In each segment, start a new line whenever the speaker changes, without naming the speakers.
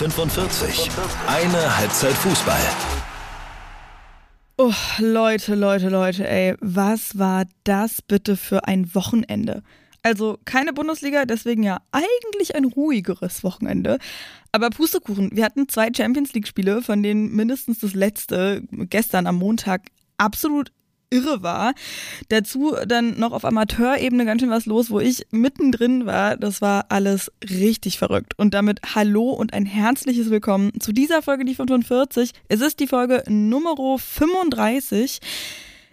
45. Eine Halbzeit Fußball.
Oh, Leute, Leute, Leute, ey, was war das bitte für ein Wochenende? Also keine Bundesliga, deswegen ja eigentlich ein ruhigeres Wochenende. Aber Pustekuchen, wir hatten zwei Champions League-Spiele, von denen mindestens das letzte gestern am Montag absolut irre war. Dazu dann noch auf Amateurebene ganz schön was los, wo ich mittendrin war. Das war alles richtig verrückt. Und damit hallo und ein herzliches Willkommen zu dieser Folge, die 45. Es ist die Folge Nummer 35.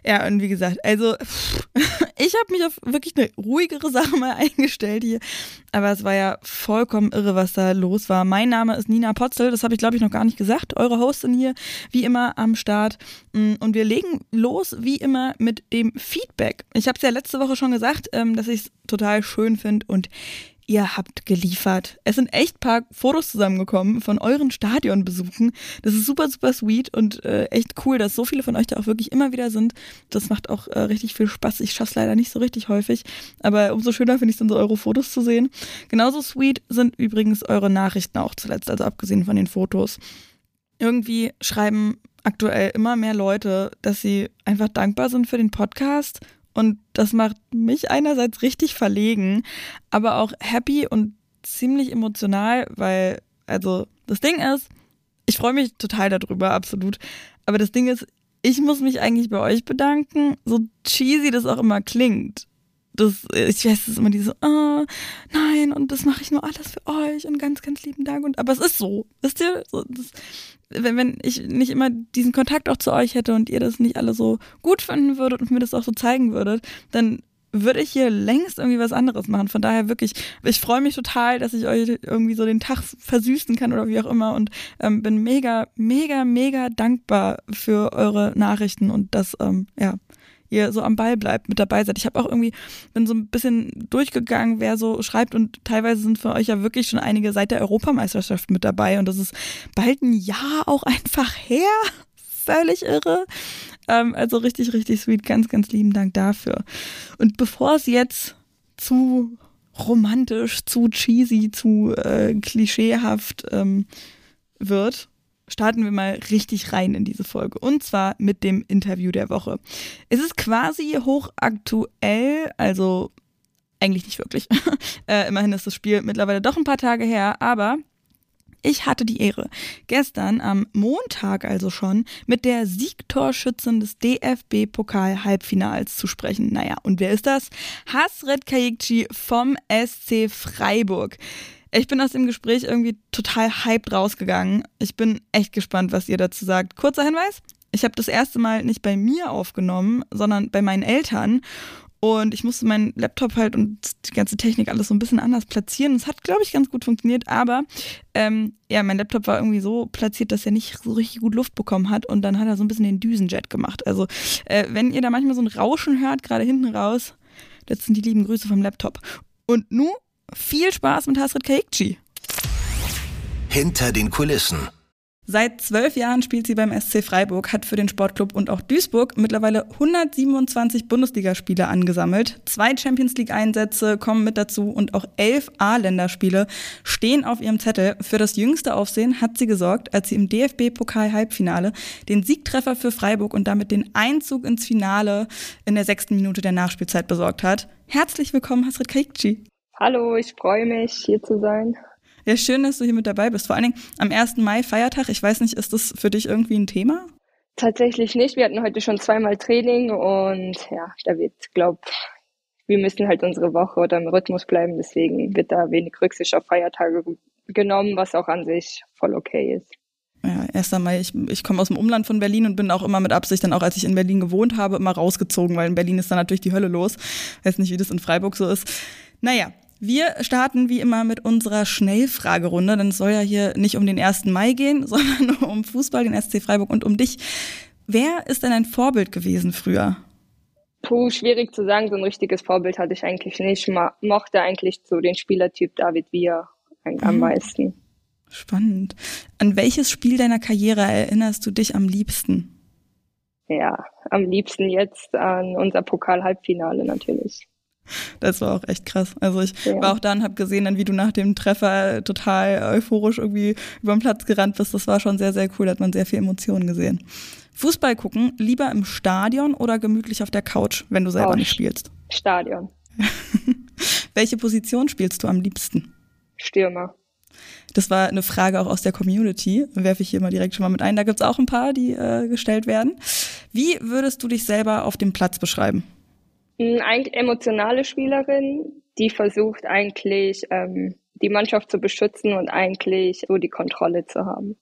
Ja, und wie gesagt, also ich habe mich auf wirklich eine ruhigere Sache mal eingestellt hier. Aber es war ja vollkommen irre, was da los war. Mein Name ist Nina Potzel, das habe ich glaube ich noch gar nicht gesagt. Eure Hostin hier, wie immer am Start. Mm, und wir legen los, wie immer, mit dem Feedback. Ich habe es ja letzte Woche schon gesagt, ähm, dass ich es total schön finde und ihr habt geliefert. Es sind echt paar Fotos zusammengekommen von euren Stadionbesuchen. Das ist super, super sweet und äh, echt cool, dass so viele von euch da auch wirklich immer wieder sind. Das macht auch äh, richtig viel Spaß. Ich schaff's leider nicht so richtig häufig, aber umso schöner finde ich dann so eure Fotos zu sehen. Genauso sweet sind übrigens eure Nachrichten auch zuletzt, also abgesehen von den Fotos. Irgendwie schreiben aktuell immer mehr Leute, dass sie einfach dankbar sind für den Podcast und das macht mich einerseits richtig verlegen, aber auch happy und ziemlich emotional, weil, also, das Ding ist, ich freue mich total darüber, absolut. Aber das Ding ist, ich muss mich eigentlich bei euch bedanken, so cheesy das auch immer klingt. Das, ich weiß, es ist immer diese, oh, nein, und das mache ich nur alles für euch und ganz, ganz lieben Dank. Und, aber es ist so, wisst ihr? So, das, wenn, wenn ich nicht immer diesen Kontakt auch zu euch hätte und ihr das nicht alle so gut finden würdet und mir das auch so zeigen würdet, dann würde ich hier längst irgendwie was anderes machen. Von daher wirklich, ich freue mich total, dass ich euch irgendwie so den Tag versüßen kann oder wie auch immer und ähm, bin mega, mega, mega dankbar für eure Nachrichten und das, ähm, ja, ihr so am Ball bleibt, mit dabei seid. Ich habe auch irgendwie, bin so ein bisschen durchgegangen, wer so schreibt und teilweise sind für euch ja wirklich schon einige seit der Europameisterschaft mit dabei und das ist bald ein Jahr auch einfach her. Völlig irre. Ähm, also richtig, richtig sweet. Ganz, ganz lieben Dank dafür. Und bevor es jetzt zu romantisch, zu cheesy, zu äh, klischeehaft ähm, wird, starten wir mal richtig rein in diese Folge. Und zwar mit dem Interview der Woche. Es ist quasi hochaktuell, also eigentlich nicht wirklich. äh, immerhin ist das Spiel mittlerweile doch ein paar Tage her, aber ich hatte die Ehre, gestern am Montag also schon mit der Siegtorschützin des DFB-Pokal-Halbfinals zu sprechen. Naja, und wer ist das? Hasret Kayikci vom SC Freiburg. Ich bin aus dem Gespräch irgendwie total hyped rausgegangen. Ich bin echt gespannt, was ihr dazu sagt. Kurzer Hinweis. Ich habe das erste Mal nicht bei mir aufgenommen, sondern bei meinen Eltern. Und ich musste meinen Laptop halt und die ganze Technik alles so ein bisschen anders platzieren. Es hat, glaube ich, ganz gut funktioniert, aber ähm, ja, mein Laptop war irgendwie so platziert, dass er nicht so richtig gut Luft bekommen hat und dann hat er so ein bisschen den Düsenjet gemacht. Also, äh, wenn ihr da manchmal so ein Rauschen hört, gerade hinten raus, das sind die lieben Grüße vom Laptop. Und nun viel Spaß mit Hasret Kaikci.
Hinter den Kulissen.
Seit zwölf Jahren spielt sie beim SC Freiburg, hat für den Sportclub und auch Duisburg mittlerweile 127 Bundesligaspiele angesammelt. Zwei Champions League-Einsätze kommen mit dazu und auch elf A-Länderspiele stehen auf ihrem Zettel. Für das jüngste Aufsehen hat sie gesorgt, als sie im DFB-Pokal-Halbfinale den Siegtreffer für Freiburg und damit den Einzug ins Finale in der sechsten Minute der Nachspielzeit besorgt hat. Herzlich willkommen, Hasret Kaikci.
Hallo, ich freue mich, hier zu sein.
Ja, schön, dass du hier mit dabei bist. Vor allen Dingen am 1. Mai, Feiertag. Ich weiß nicht, ist das für dich irgendwie ein Thema?
Tatsächlich nicht. Wir hatten heute schon zweimal Training und ja, da wird, glaub, wir müssen halt unsere Woche oder im Rhythmus bleiben. Deswegen wird da wenig Rücksicht auf Feiertage genommen, was auch an sich voll okay ist.
Ja, erst einmal, ich, ich komme aus dem Umland von Berlin und bin auch immer mit Absicht, dann auch als ich in Berlin gewohnt habe, immer rausgezogen, weil in Berlin ist dann natürlich die Hölle los. Weiß nicht, wie das in Freiburg so ist. Naja, wir starten wie immer mit unserer Schnellfragerunde, denn es soll ja hier nicht um den 1. Mai gehen, sondern um Fußball, den SC Freiburg und um dich. Wer ist denn ein Vorbild gewesen früher?
Puh, schwierig zu sagen. So ein richtiges Vorbild hatte ich eigentlich nicht. Ich mochte eigentlich so den Spielertyp David Villa am mhm. meisten.
Spannend. An welches Spiel deiner Karriere erinnerst du dich am liebsten?
Ja, am liebsten jetzt an unser Pokal-Halbfinale natürlich.
Das war auch echt krass. Also ich ja. war auch da und habe gesehen, dann wie du nach dem Treffer total euphorisch irgendwie über den Platz gerannt bist. Das war schon sehr, sehr cool. Da hat man sehr viel Emotionen gesehen. Fußball gucken, lieber im Stadion oder gemütlich auf der Couch, wenn du selber Couch. nicht spielst?
Stadion.
Welche Position spielst du am liebsten?
Stürmer.
Das war eine Frage auch aus der Community, werfe ich hier mal direkt schon mal mit ein. Da gibt es auch ein paar, die äh, gestellt werden. Wie würdest du dich selber auf dem Platz beschreiben?
Eine emotionale Spielerin, die versucht eigentlich ähm, die Mannschaft zu beschützen und eigentlich so die Kontrolle zu haben.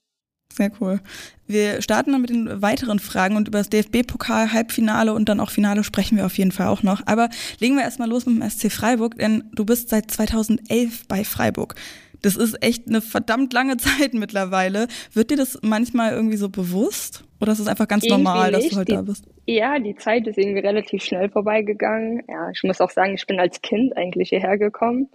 Sehr cool. Wir starten dann mit den weiteren Fragen und über das DFB-Pokal, Halbfinale und dann auch Finale sprechen wir auf jeden Fall auch noch. Aber legen wir erstmal los mit dem SC Freiburg, denn du bist seit 2011 bei Freiburg. Das ist echt eine verdammt lange Zeit mittlerweile. Wird dir das manchmal irgendwie so bewusst? Oder ist es einfach ganz irgendwie normal, dass du heute
die,
da bist?
Ja, die Zeit ist irgendwie relativ schnell vorbeigegangen. Ja, ich muss auch sagen, ich bin als Kind eigentlich hierher gekommen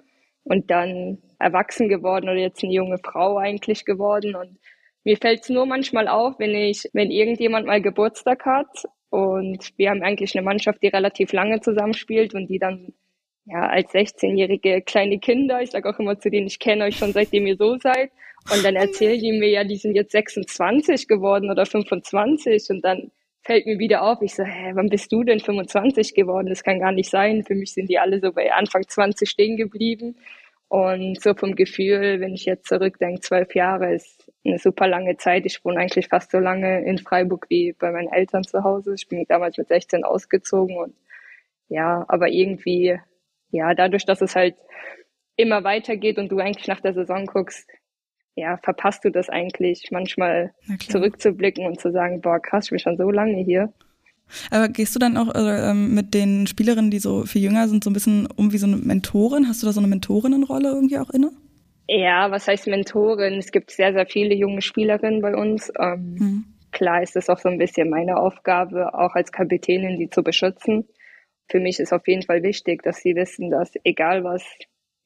und dann erwachsen geworden oder jetzt eine junge Frau eigentlich geworden. Und mir fällt es nur manchmal auf, wenn ich, wenn irgendjemand mal Geburtstag hat und wir haben eigentlich eine Mannschaft, die relativ lange zusammenspielt und die dann ja als 16-jährige kleine Kinder, ich sage auch immer zu denen, ich kenne euch schon seitdem ihr so seid. Und dann erzählen die mir ja, die sind jetzt 26 geworden oder 25 und dann fällt mir wieder auf, ich so, hä, wann bist du denn 25 geworden? Das kann gar nicht sein. Für mich sind die alle so bei Anfang 20 stehen geblieben. Und so vom Gefühl, wenn ich jetzt zurückdenke, zwölf Jahre ist eine super lange Zeit. Ich wohne eigentlich fast so lange in Freiburg wie bei meinen Eltern zu Hause. Ich bin damals mit 16 ausgezogen und ja, aber irgendwie, ja, dadurch, dass es halt immer weitergeht und du eigentlich nach der Saison guckst, ja, verpasst du das eigentlich manchmal zurückzublicken und zu sagen, boah, krass, ich bin schon so lange hier.
Aber gehst du dann auch äh, mit den Spielerinnen, die so viel jünger sind, so ein bisschen um wie so eine Mentorin? Hast du da so eine Mentorinnenrolle irgendwie auch inne?
Ja, was heißt Mentorin? Es gibt sehr, sehr viele junge Spielerinnen bei uns. Ähm, mhm. Klar ist es auch so ein bisschen meine Aufgabe, auch als Kapitänin, die zu beschützen. Für mich ist auf jeden Fall wichtig, dass sie wissen, dass egal was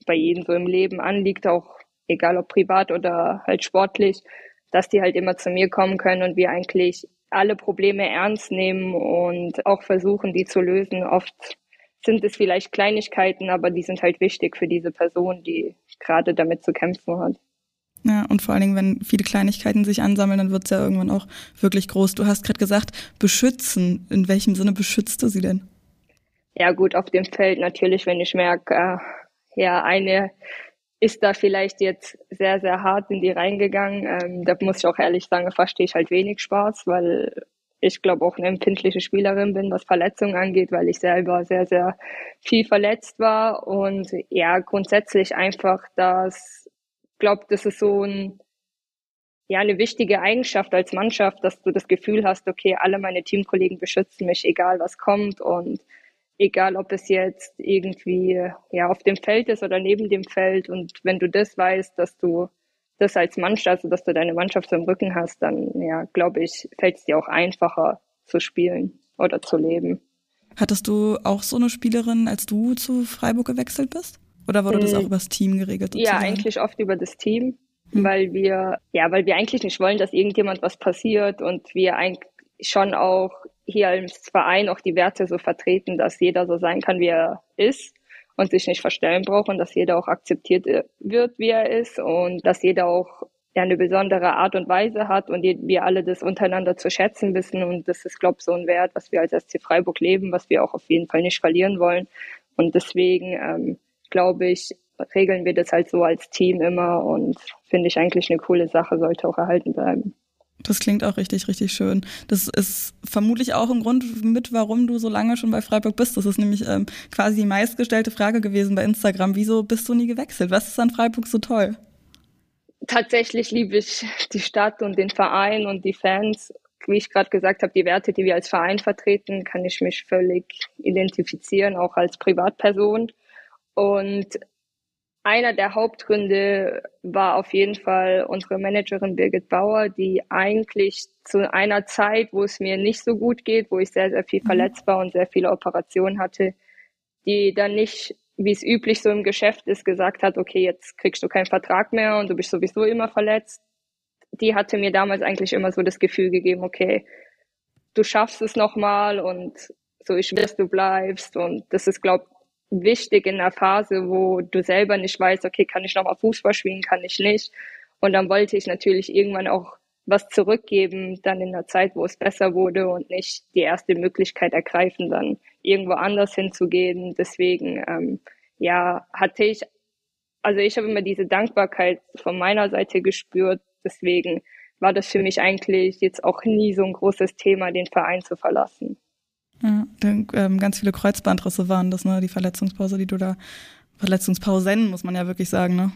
bei jedem so im Leben anliegt, auch egal ob privat oder halt sportlich, dass die halt immer zu mir kommen können und wir eigentlich alle Probleme ernst nehmen und auch versuchen, die zu lösen. Oft sind es vielleicht Kleinigkeiten, aber die sind halt wichtig für diese Person, die gerade damit zu kämpfen hat.
Ja, und vor allen Dingen, wenn viele Kleinigkeiten sich ansammeln, dann wird es ja irgendwann auch wirklich groß. Du hast gerade gesagt, beschützen. In welchem Sinne beschützt du sie denn?
Ja, gut, auf dem Feld natürlich, wenn ich merke, äh, ja, eine ist da vielleicht jetzt sehr, sehr hart in die reingegangen. Ähm, da muss ich auch ehrlich sagen, verstehe ich halt wenig Spaß, weil ich glaube auch eine empfindliche Spielerin bin, was Verletzungen angeht, weil ich selber sehr, sehr viel verletzt war. Und ja, grundsätzlich einfach, dass, glaube, das ist so ein, ja, eine wichtige Eigenschaft als Mannschaft, dass du das Gefühl hast, okay, alle meine Teamkollegen beschützen mich, egal was kommt und egal ob es jetzt irgendwie ja auf dem Feld ist oder neben dem Feld. Und wenn du das weißt, dass du das als Mannschaft, also dass du deine Mannschaft so im Rücken hast, dann ja, glaube ich, fällt es dir auch einfacher zu spielen oder zu leben.
Hattest du auch so eine Spielerin, als du zu Freiburg gewechselt bist? Oder wurde das hm. auch über das Team geregelt?
Sozusagen? Ja, eigentlich oft über das Team, hm. weil wir, ja, weil wir eigentlich nicht wollen, dass irgendjemand was passiert und wir eigentlich schon auch hier als Verein auch die Werte so vertreten, dass jeder so sein kann, wie er ist und sich nicht verstellen braucht und dass jeder auch akzeptiert wird, wie er ist und dass jeder auch eine besondere Art und Weise hat und wir alle das untereinander zu schätzen wissen und das ist, glaube ich, so ein Wert, was wir als SC Freiburg leben, was wir auch auf jeden Fall nicht verlieren wollen und deswegen ähm, glaube ich, regeln wir das halt so als Team immer und finde ich eigentlich eine coole Sache, sollte auch erhalten bleiben.
Das klingt auch richtig, richtig schön. Das ist vermutlich auch ein Grund mit, warum du so lange schon bei Freiburg bist. Das ist nämlich ähm, quasi die meistgestellte Frage gewesen bei Instagram. Wieso bist du nie gewechselt? Was ist an Freiburg so toll?
Tatsächlich liebe ich die Stadt und den Verein und die Fans. Wie ich gerade gesagt habe, die Werte, die wir als Verein vertreten, kann ich mich völlig identifizieren, auch als Privatperson. Und einer der Hauptgründe war auf jeden Fall unsere Managerin Birgit Bauer, die eigentlich zu einer Zeit, wo es mir nicht so gut geht, wo ich sehr, sehr viel mhm. verletzt war und sehr viele Operationen hatte, die dann nicht, wie es üblich so im Geschäft ist, gesagt hat, okay, jetzt kriegst du keinen Vertrag mehr und du bist sowieso immer verletzt. Die hatte mir damals eigentlich immer so das Gefühl gegeben, okay, du schaffst es nochmal und so ich will, dass du bleibst und das ist, glaube wichtig in einer Phase, wo du selber nicht weißt, okay, kann ich nochmal Fußball spielen, kann ich nicht. Und dann wollte ich natürlich irgendwann auch was zurückgeben, dann in der Zeit, wo es besser wurde und nicht die erste Möglichkeit ergreifen, dann irgendwo anders hinzugehen. Deswegen, ähm, ja, hatte ich, also ich habe immer diese Dankbarkeit von meiner Seite gespürt. Deswegen war das für mich eigentlich jetzt auch nie so ein großes Thema, den Verein zu verlassen.
Ja, denn, ähm, ganz viele Kreuzbandrisse waren das, ne? Die Verletzungspause, die du da, Verletzungspausen, muss man ja wirklich sagen, ne?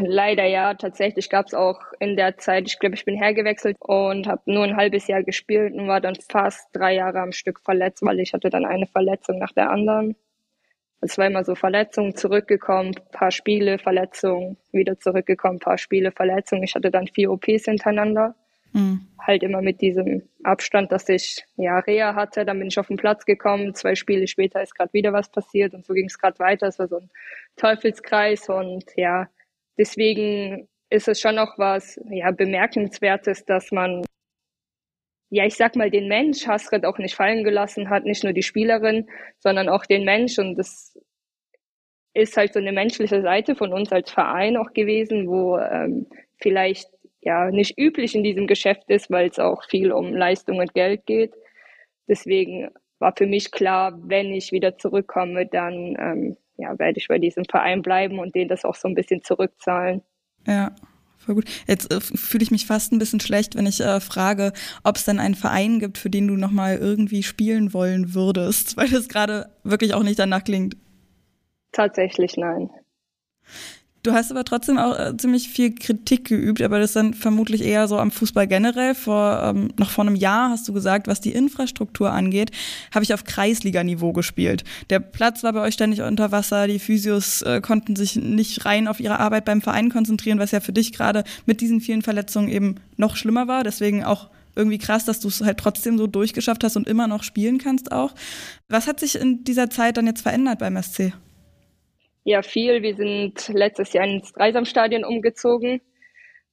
Leider ja, tatsächlich gab es auch in der Zeit, ich glaube, ich bin hergewechselt und habe nur ein halbes Jahr gespielt und war dann fast drei Jahre am Stück verletzt, weil ich hatte dann eine Verletzung nach der anderen. Es war immer so Verletzungen, zurückgekommen, paar Spiele, Verletzungen, wieder zurückgekommen, paar Spiele, Verletzungen. Ich hatte dann vier OPs hintereinander. Mhm. Halt immer mit diesem Abstand, dass ich ja Reha hatte. Dann bin ich auf den Platz gekommen. Zwei Spiele später ist gerade wieder was passiert und so ging es gerade weiter. Es war so ein Teufelskreis und ja, deswegen ist es schon auch was ja bemerkenswertes, dass man ja, ich sag mal, den Mensch Hasret auch nicht fallen gelassen hat, nicht nur die Spielerin, sondern auch den Mensch. Und das ist halt so eine menschliche Seite von uns als Verein auch gewesen, wo ähm, vielleicht ja nicht üblich in diesem Geschäft ist, weil es auch viel um Leistung und Geld geht. Deswegen war für mich klar, wenn ich wieder zurückkomme, dann ähm, ja, werde ich bei diesem Verein bleiben und denen das auch so ein bisschen zurückzahlen.
Ja. Voll gut. Jetzt äh, fühle ich mich fast ein bisschen schlecht, wenn ich äh, frage, ob es denn einen Verein gibt, für den du nochmal irgendwie spielen wollen würdest, weil das gerade wirklich auch nicht danach klingt.
Tatsächlich nein.
Du hast aber trotzdem auch äh, ziemlich viel Kritik geübt, aber das dann vermutlich eher so am Fußball generell. Vor ähm, noch vor einem Jahr hast du gesagt, was die Infrastruktur angeht, habe ich auf Kreisliganiveau gespielt. Der Platz war bei euch ständig unter Wasser, die Physios äh, konnten sich nicht rein auf ihre Arbeit beim Verein konzentrieren, was ja für dich gerade mit diesen vielen Verletzungen eben noch schlimmer war. Deswegen auch irgendwie krass, dass du es halt trotzdem so durchgeschafft hast und immer noch spielen kannst auch. Was hat sich in dieser Zeit dann jetzt verändert beim SC?
Ja viel. Wir sind letztes Jahr ins Dreisamstadion umgezogen,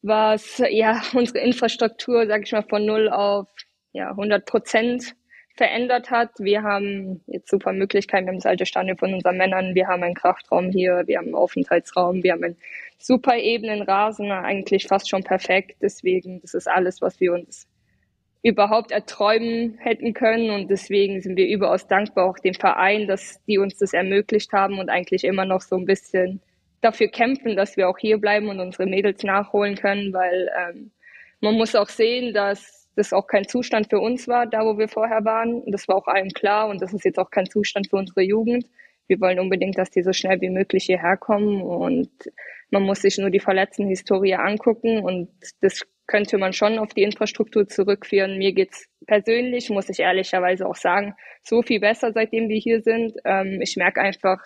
was ja unsere Infrastruktur, sage ich mal, von null auf ja 100 Prozent verändert hat. Wir haben jetzt super Möglichkeiten. Wir haben das alte Stadion von unseren Männern. Wir haben einen Kraftraum hier. Wir haben einen Aufenthaltsraum. Wir haben einen super ebenen Rasen, eigentlich fast schon perfekt. Deswegen, das ist alles, was wir uns überhaupt erträumen hätten können. Und deswegen sind wir überaus dankbar auch dem Verein, dass die uns das ermöglicht haben und eigentlich immer noch so ein bisschen dafür kämpfen, dass wir auch hier bleiben und unsere Mädels nachholen können, weil ähm, man muss auch sehen, dass das auch kein Zustand für uns war, da wo wir vorher waren. Das war auch allen klar und das ist jetzt auch kein Zustand für unsere Jugend. Wir wollen unbedingt, dass die so schnell wie möglich hierher kommen und man muss sich nur die verletzten Historie angucken und das könnte man schon auf die Infrastruktur zurückführen. Mir geht's persönlich, muss ich ehrlicherweise auch sagen, so viel besser, seitdem wir hier sind. Ähm, ich merke einfach,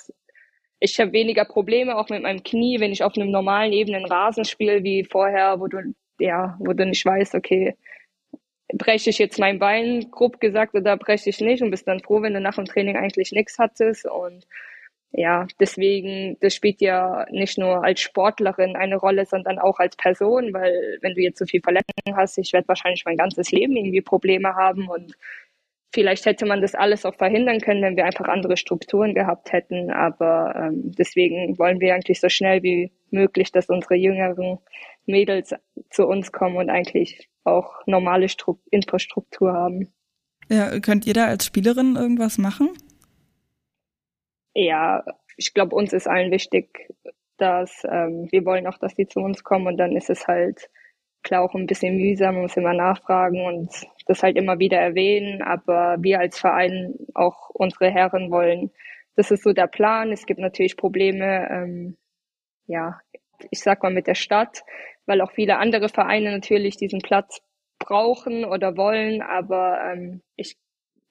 ich habe weniger Probleme auch mit meinem Knie, wenn ich auf einem normalen ebenen Rasen spiele wie vorher, wo du ja, wo du nicht weißt, okay, breche ich jetzt mein Bein, grob gesagt, oder breche ich nicht und bist dann froh, wenn du nach dem Training eigentlich nichts hattest und ja, deswegen, das spielt ja nicht nur als Sportlerin eine Rolle, sondern auch als Person, weil wenn du jetzt so viel Verletzungen hast, ich werde wahrscheinlich mein ganzes Leben irgendwie Probleme haben und vielleicht hätte man das alles auch verhindern können, wenn wir einfach andere Strukturen gehabt hätten. Aber ähm, deswegen wollen wir eigentlich so schnell wie möglich, dass unsere jüngeren Mädels zu uns kommen und eigentlich auch normale Stru Infrastruktur haben.
Ja, könnt ihr da als Spielerin irgendwas machen?
Ja, ich glaube, uns ist allen wichtig, dass ähm, wir wollen auch, dass die zu uns kommen und dann ist es halt klar auch ein bisschen mühsam, man muss immer nachfragen und das halt immer wieder erwähnen, aber wir als Verein auch unsere Herren wollen. Das ist so der Plan. Es gibt natürlich Probleme, ähm, ja, ich sag mal mit der Stadt, weil auch viele andere Vereine natürlich diesen Platz brauchen oder wollen, aber ähm, ich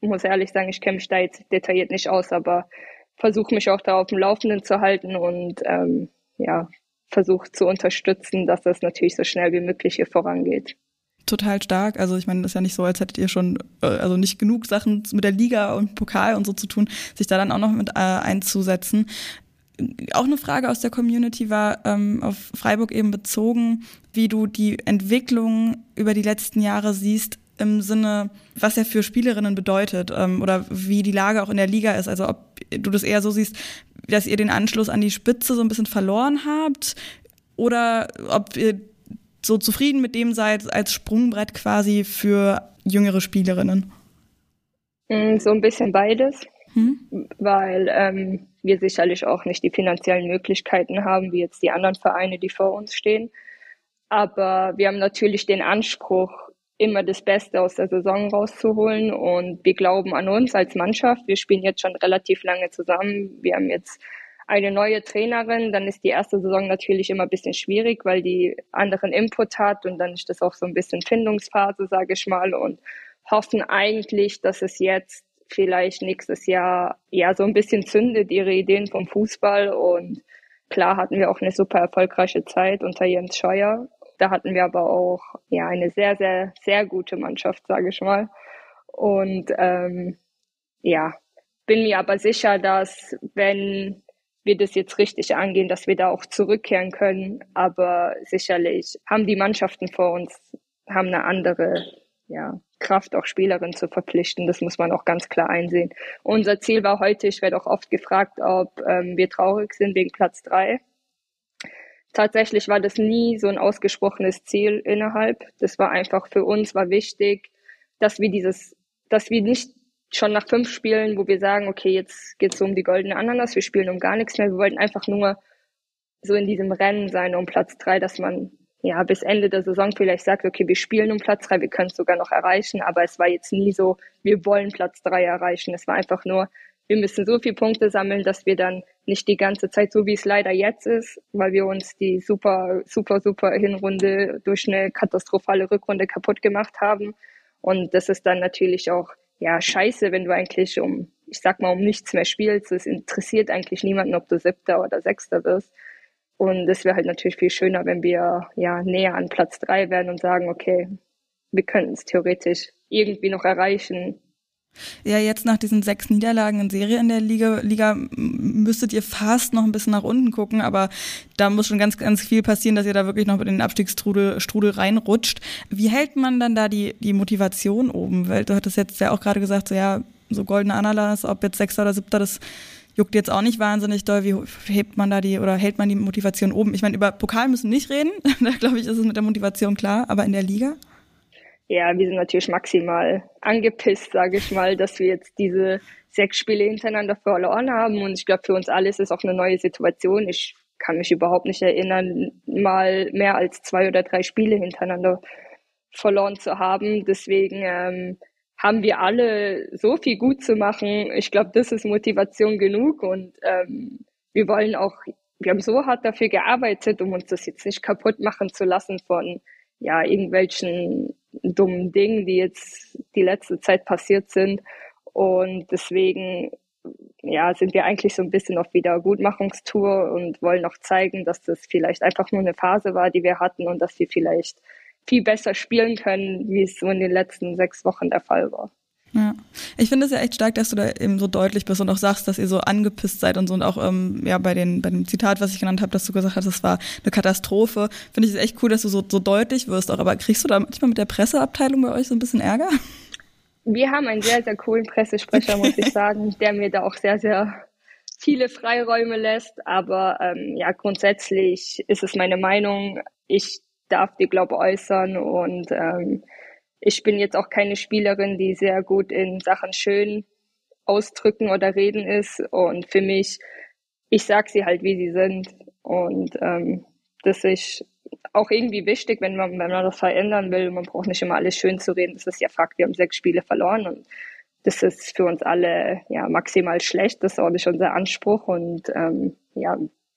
muss ehrlich sagen, ich kenne mich da jetzt detailliert nicht aus, aber versuche mich auch da auf dem Laufenden zu halten und ähm, ja, versuche zu unterstützen, dass das natürlich so schnell wie möglich hier vorangeht.
Total stark. Also ich meine, das ist ja nicht so, als hättet ihr schon äh, also nicht genug Sachen mit der Liga und Pokal und so zu tun, sich da dann auch noch mit äh, einzusetzen. Auch eine Frage aus der Community war ähm, auf Freiburg eben bezogen, wie du die Entwicklung über die letzten Jahre siehst im Sinne, was er für Spielerinnen bedeutet ähm, oder wie die Lage auch in der Liga ist. Also ob du das eher so siehst, dass ihr den Anschluss an die Spitze so ein bisschen verloren habt oder ob ihr so zufrieden mit dem seid als Sprungbrett quasi für jüngere Spielerinnen.
Mm, so ein bisschen beides, hm? weil ähm, wir sicherlich auch nicht die finanziellen Möglichkeiten haben, wie jetzt die anderen Vereine, die vor uns stehen. Aber wir haben natürlich den Anspruch, immer das Beste aus der Saison rauszuholen. Und wir glauben an uns als Mannschaft. Wir spielen jetzt schon relativ lange zusammen. Wir haben jetzt eine neue Trainerin. Dann ist die erste Saison natürlich immer ein bisschen schwierig, weil die anderen Input hat. Und dann ist das auch so ein bisschen Findungsphase, sage ich mal. Und hoffen eigentlich, dass es jetzt vielleicht nächstes Jahr ja so ein bisschen zündet, ihre Ideen vom Fußball. Und klar hatten wir auch eine super erfolgreiche Zeit unter Jens Scheuer. Da hatten wir aber auch ja eine sehr, sehr, sehr gute Mannschaft, sage ich mal. Und ähm, ja, bin mir aber sicher, dass wenn wir das jetzt richtig angehen, dass wir da auch zurückkehren können. Aber sicherlich haben die Mannschaften vor uns haben eine andere ja, Kraft, auch Spielerinnen zu verpflichten. Das muss man auch ganz klar einsehen. Unser Ziel war heute, ich werde auch oft gefragt, ob ähm, wir traurig sind wegen Platz drei. Tatsächlich war das nie so ein ausgesprochenes Ziel innerhalb. Das war einfach für uns war wichtig, dass wir dieses, dass wir nicht schon nach fünf Spielen, wo wir sagen, okay, jetzt geht es um die goldene Ananas, wir spielen um gar nichts mehr. Wir wollten einfach nur so in diesem Rennen sein um Platz drei, dass man ja, bis Ende der Saison vielleicht sagt, okay, wir spielen um Platz drei, wir können es sogar noch erreichen, aber es war jetzt nie so, wir wollen Platz drei erreichen. Es war einfach nur, wir müssen so viele Punkte sammeln, dass wir dann nicht die ganze Zeit, so wie es leider jetzt ist, weil wir uns die super, super, super Hinrunde durch eine katastrophale Rückrunde kaputt gemacht haben. Und das ist dann natürlich auch, ja, scheiße, wenn du eigentlich um, ich sag mal, um nichts mehr spielst. Es interessiert eigentlich niemanden, ob du Siebter oder Sechster wirst. Und es wäre halt natürlich viel schöner, wenn wir ja näher an Platz drei wären und sagen, okay, wir könnten es theoretisch irgendwie noch erreichen.
Ja, jetzt nach diesen sechs Niederlagen in Serie in der Liga, Liga müsstet ihr fast noch ein bisschen nach unten gucken, aber da muss schon ganz, ganz viel passieren, dass ihr da wirklich noch mit den Abstiegsstrudel Strudel reinrutscht. Wie hält man dann da die, die Motivation oben? Weil du hattest jetzt ja auch gerade gesagt, so ja, so goldene Ananas, ob jetzt Sechster oder Siebter, das juckt jetzt auch nicht wahnsinnig doll. Wie hebt man da die oder hält man die Motivation oben? Ich meine, über Pokal müssen wir nicht reden. da glaube ich, ist es mit der Motivation klar. Aber in der Liga?
Ja, wir sind natürlich maximal angepisst, sage ich mal, dass wir jetzt diese sechs Spiele hintereinander verloren haben. Und ich glaube, für uns alle ist es auch eine neue Situation. Ich kann mich überhaupt nicht erinnern, mal mehr als zwei oder drei Spiele hintereinander verloren zu haben. Deswegen ähm, haben wir alle so viel gut zu machen. Ich glaube, das ist Motivation genug und ähm, wir wollen auch, wir haben so hart dafür gearbeitet, um uns das jetzt nicht kaputt machen zu lassen von ja irgendwelchen dummen Dingen, die jetzt die letzte Zeit passiert sind. Und deswegen ja, sind wir eigentlich so ein bisschen auf Wiedergutmachungstour und wollen noch zeigen, dass das vielleicht einfach nur eine Phase war, die wir hatten und dass wir vielleicht viel besser spielen können, wie es so in den letzten sechs Wochen der Fall war.
Ja, ich finde es ja echt stark, dass du da eben so deutlich bist und auch sagst, dass ihr so angepisst seid und so und auch ähm, ja bei den bei dem Zitat, was ich genannt habe, dass du gesagt hast, es war eine Katastrophe. Finde ich es echt cool, dass du so, so deutlich wirst auch. Aber kriegst du da manchmal mit der Presseabteilung bei euch so ein bisschen Ärger?
Wir haben einen sehr sehr coolen Pressesprecher, muss ich sagen, der mir da auch sehr sehr viele Freiräume lässt. Aber ähm, ja, grundsätzlich ist es meine Meinung. Ich darf die, glaube äußern. Und ähm, ich bin jetzt auch keine Spielerin, die sehr gut in Sachen schön ausdrücken oder reden ist. Und für mich, ich sag sie halt, wie sie sind. Und ähm, das ist auch irgendwie wichtig, wenn man, wenn man das verändern will. Man braucht nicht immer alles schön zu reden. Das ist ja Fakt. Wir haben sechs Spiele verloren und das ist für uns alle ja maximal schlecht. Das ist auch nicht unser Anspruch. Und ähm, ja,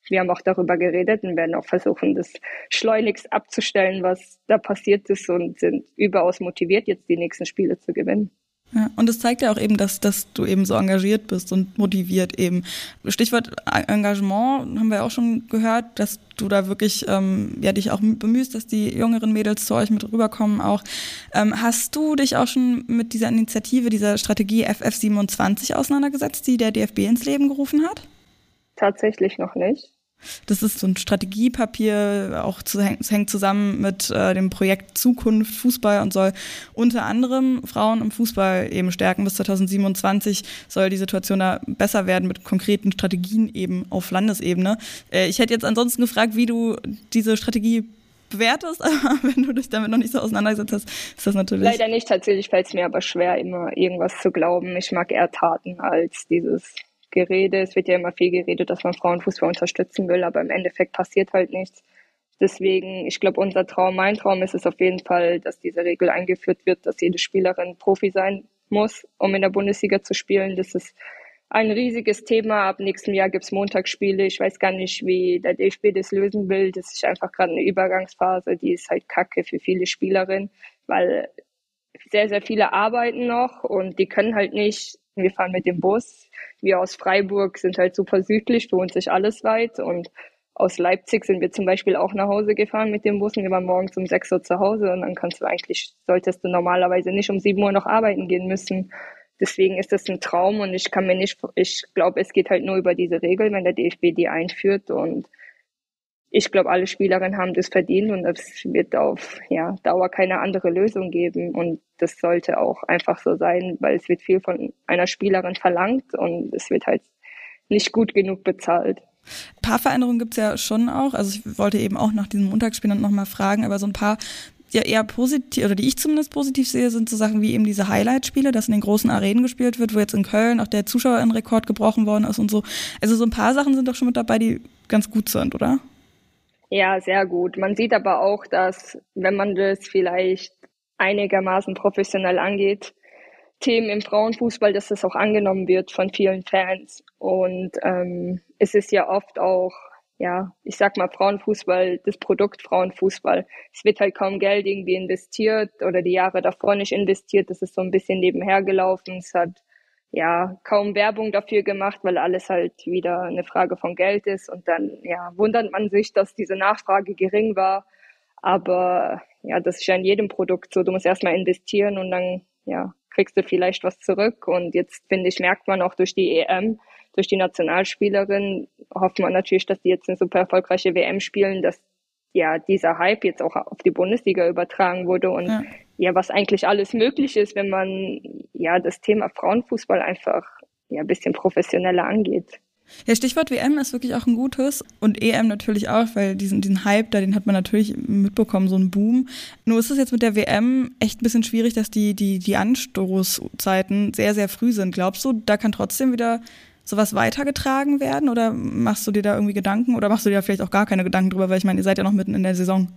wir haben auch darüber geredet und werden auch versuchen, das schleunigst abzustellen, was da passiert ist und sind überaus motiviert, jetzt die nächsten Spiele zu gewinnen.
Ja, und es zeigt ja auch eben, dass, dass du eben so engagiert bist und motiviert eben. Stichwort Engagement haben wir auch schon gehört, dass du da wirklich ähm, ja, dich auch bemühst, dass die jüngeren Mädels zu euch mit rüberkommen auch. Ähm, hast du dich auch schon mit dieser Initiative, dieser Strategie FF27 auseinandergesetzt, die der DFB ins Leben gerufen hat?
Tatsächlich noch nicht.
Das ist so ein Strategiepapier, auch zu, hängt zusammen mit äh, dem Projekt Zukunft Fußball und soll unter anderem Frauen im Fußball eben stärken. Bis 2027 soll die Situation da besser werden mit konkreten Strategien eben auf Landesebene. Äh, ich hätte jetzt ansonsten gefragt, wie du diese Strategie bewertest, aber wenn du dich damit noch nicht so auseinandergesetzt hast, ist das natürlich.
Leider nicht. Tatsächlich fällt es mir aber schwer, immer irgendwas zu glauben. Ich mag eher Taten als dieses Gerede. Es wird ja immer viel geredet, dass man Frauenfußball unterstützen will, aber im Endeffekt passiert halt nichts. Deswegen, ich glaube, unser Traum, mein Traum ist es auf jeden Fall, dass diese Regel eingeführt wird, dass jede Spielerin Profi sein muss, um in der Bundesliga zu spielen. Das ist ein riesiges Thema. Ab nächstem Jahr gibt es Montagsspiele. Ich weiß gar nicht, wie der DFB das lösen will. Das ist einfach gerade eine Übergangsphase. Die ist halt kacke für viele Spielerinnen, weil sehr, sehr viele arbeiten noch und die können halt nicht. Wir fahren mit dem Bus. Wir aus Freiburg sind halt super südlich, für uns ist alles weit und aus Leipzig sind wir zum Beispiel auch nach Hause gefahren mit dem Bus und wir waren morgens um 6 Uhr zu Hause und dann kannst du eigentlich, solltest du normalerweise nicht um 7 Uhr noch arbeiten gehen müssen. Deswegen ist das ein Traum und ich kann mir nicht, ich glaube, es geht halt nur über diese Regel, wenn der DFB die einführt und ich glaube, alle Spielerinnen haben das verdient und es wird auf ja, Dauer keine andere Lösung geben. Und das sollte auch einfach so sein, weil es wird viel von einer Spielerin verlangt und es wird halt nicht gut genug bezahlt.
Ein paar Veränderungen gibt es ja schon auch. Also ich wollte eben auch nach diesem Montagsspiel nochmal fragen, aber so ein paar ja eher positiv, oder die ich zumindest positiv sehe, sind so Sachen wie eben diese Highlight-Spiele, dass in den großen Arenen gespielt wird, wo jetzt in Köln auch der Zuschauerinnenrekord gebrochen worden ist und so. Also so ein paar Sachen sind doch schon mit dabei, die ganz gut sind, oder?
Ja, sehr gut. Man sieht aber auch, dass wenn man das vielleicht einigermaßen professionell angeht, Themen im Frauenfußball, dass das auch angenommen wird von vielen Fans. Und ähm, es ist ja oft auch ja, ich sag mal Frauenfußball, das Produkt Frauenfußball. Es wird halt kaum Geld irgendwie investiert oder die Jahre davor nicht investiert. Das ist so ein bisschen nebenher gelaufen. Es hat ja kaum Werbung dafür gemacht, weil alles halt wieder eine Frage von Geld ist. Und dann ja wundert man sich, dass diese Nachfrage gering war. Aber ja, das ist ja in jedem Produkt so. Du musst erstmal investieren und dann ja kriegst du vielleicht was zurück. Und jetzt finde ich merkt man auch durch die EM, durch die Nationalspielerin hofft man natürlich, dass die jetzt eine super erfolgreiche WM spielen, dass ja dieser Hype jetzt auch auf die Bundesliga übertragen wurde und ja. ja, was eigentlich alles möglich ist, wenn man ja das Thema Frauenfußball einfach ja ein bisschen professioneller angeht.
Ja, Stichwort WM ist wirklich auch ein gutes und EM natürlich auch, weil diesen, diesen Hype da, den hat man natürlich mitbekommen, so ein Boom. Nur ist es jetzt mit der WM echt ein bisschen schwierig, dass die, die, die Anstoßzeiten sehr, sehr früh sind. Glaubst du, da kann trotzdem wieder sowas weitergetragen werden oder machst du dir da irgendwie Gedanken oder machst du dir da vielleicht auch gar keine Gedanken drüber, weil ich meine, ihr seid ja noch mitten in der Saison.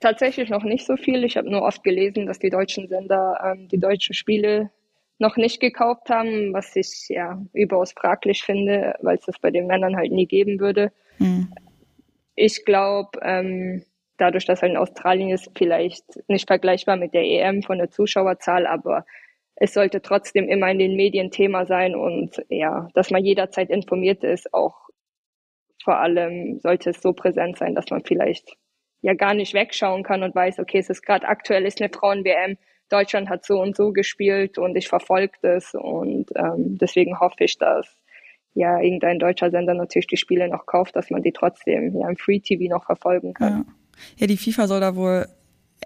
Tatsächlich noch nicht so viel. Ich habe nur oft gelesen, dass die deutschen Sender ähm, die deutschen Spiele noch nicht gekauft haben, was ich ja überaus fraglich finde, weil es das bei den Männern halt nie geben würde. Hm. Ich glaube, ähm, dadurch, dass halt in Australien ist, vielleicht nicht vergleichbar mit der EM von der Zuschauerzahl, aber es sollte trotzdem immer in den Medien Thema sein und ja, dass man jederzeit informiert ist, auch vor allem sollte es so präsent sein, dass man vielleicht ja gar nicht wegschauen kann und weiß, okay, es ist gerade aktuell ist eine Frauen-WM, Deutschland hat so und so gespielt und ich verfolge das und ähm, deswegen hoffe ich, dass ja irgendein deutscher Sender natürlich die Spiele noch kauft, dass man die trotzdem ja im Free TV noch verfolgen kann.
Ja. ja, die FIFA soll da wohl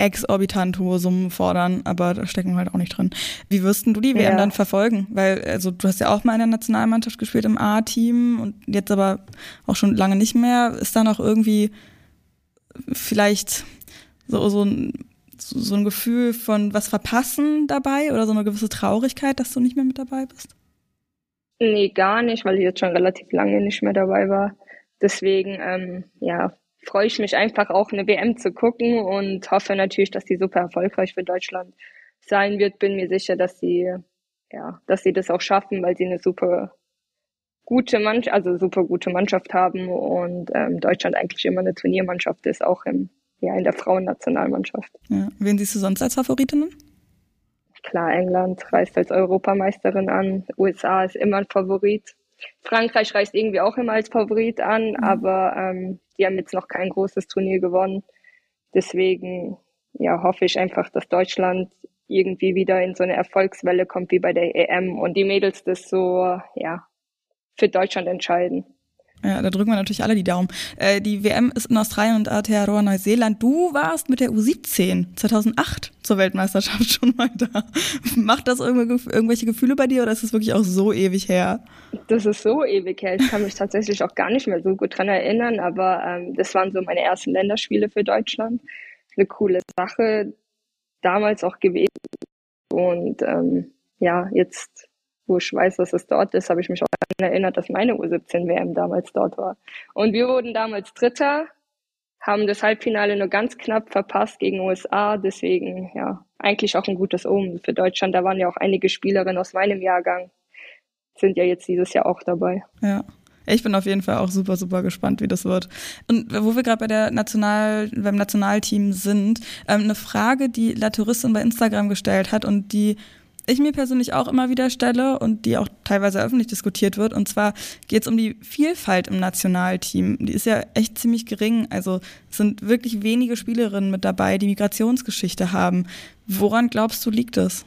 exorbitant hohe Summen fordern, aber da stecken wir halt auch nicht drin. Wie wirst du die WM ja. dann verfolgen? Weil, also du hast ja auch mal in der Nationalmannschaft gespielt im A-Team und jetzt aber auch schon lange nicht mehr. Ist da noch irgendwie vielleicht so, so, ein, so ein Gefühl von was verpassen dabei oder so eine gewisse Traurigkeit, dass du nicht mehr mit dabei bist?
Nee, gar nicht, weil ich jetzt schon relativ lange nicht mehr dabei war. Deswegen, ähm, ja, freue ich mich einfach auch eine WM zu gucken und hoffe natürlich, dass die super erfolgreich für Deutschland sein wird. Bin mir sicher, dass sie, ja, dass sie das auch schaffen, weil sie eine super gute Mannschaft, also super gute Mannschaft haben und ähm, Deutschland eigentlich immer eine Turniermannschaft ist, auch im, ja, in der Frauennationalmannschaft.
Ja. Wen siehst du sonst als Favoritinnen?
Klar, England reist als Europameisterin an, USA ist immer ein Favorit. Frankreich reist irgendwie auch immer als Favorit an, mhm. aber ähm, die haben jetzt noch kein großes Turnier gewonnen. Deswegen ja, hoffe ich einfach, dass Deutschland irgendwie wieder in so eine Erfolgswelle kommt wie bei der EM und die Mädels das so ja für Deutschland entscheiden.
Ja, da drücken wir natürlich alle die Daumen. Äh, die WM ist in Australien und Aotearoa Neuseeland. Du warst mit der U17 2008 zur Weltmeisterschaft schon mal da. Macht das irgendwelche Gefühle bei dir oder ist es wirklich auch so ewig her?
Das ist so ewig her. Ich kann mich tatsächlich auch gar nicht mehr so gut dran erinnern, aber ähm, das waren so meine ersten Länderspiele für Deutschland. Eine coole Sache damals auch gewesen. Und ähm, ja, jetzt wo ich weiß, dass es dort ist, habe ich mich auch daran erinnert, dass meine U17-WM damals dort war. Und wir wurden damals Dritter, haben das Halbfinale nur ganz knapp verpasst gegen USA. Deswegen, ja, eigentlich auch ein gutes Omen für Deutschland. Da waren ja auch einige Spielerinnen aus meinem Jahrgang, sind ja jetzt dieses Jahr auch dabei.
Ja. Ich bin auf jeden Fall auch super, super gespannt, wie das wird. Und wo wir gerade bei der National, beim Nationalteam sind, ähm, eine Frage, die La Touristin bei Instagram gestellt hat und die ich mir persönlich auch immer wieder stelle und die auch teilweise öffentlich diskutiert wird. Und zwar geht es um die Vielfalt im Nationalteam. Die ist ja echt ziemlich gering. Also sind wirklich wenige Spielerinnen mit dabei, die Migrationsgeschichte haben. Woran glaubst du, liegt es?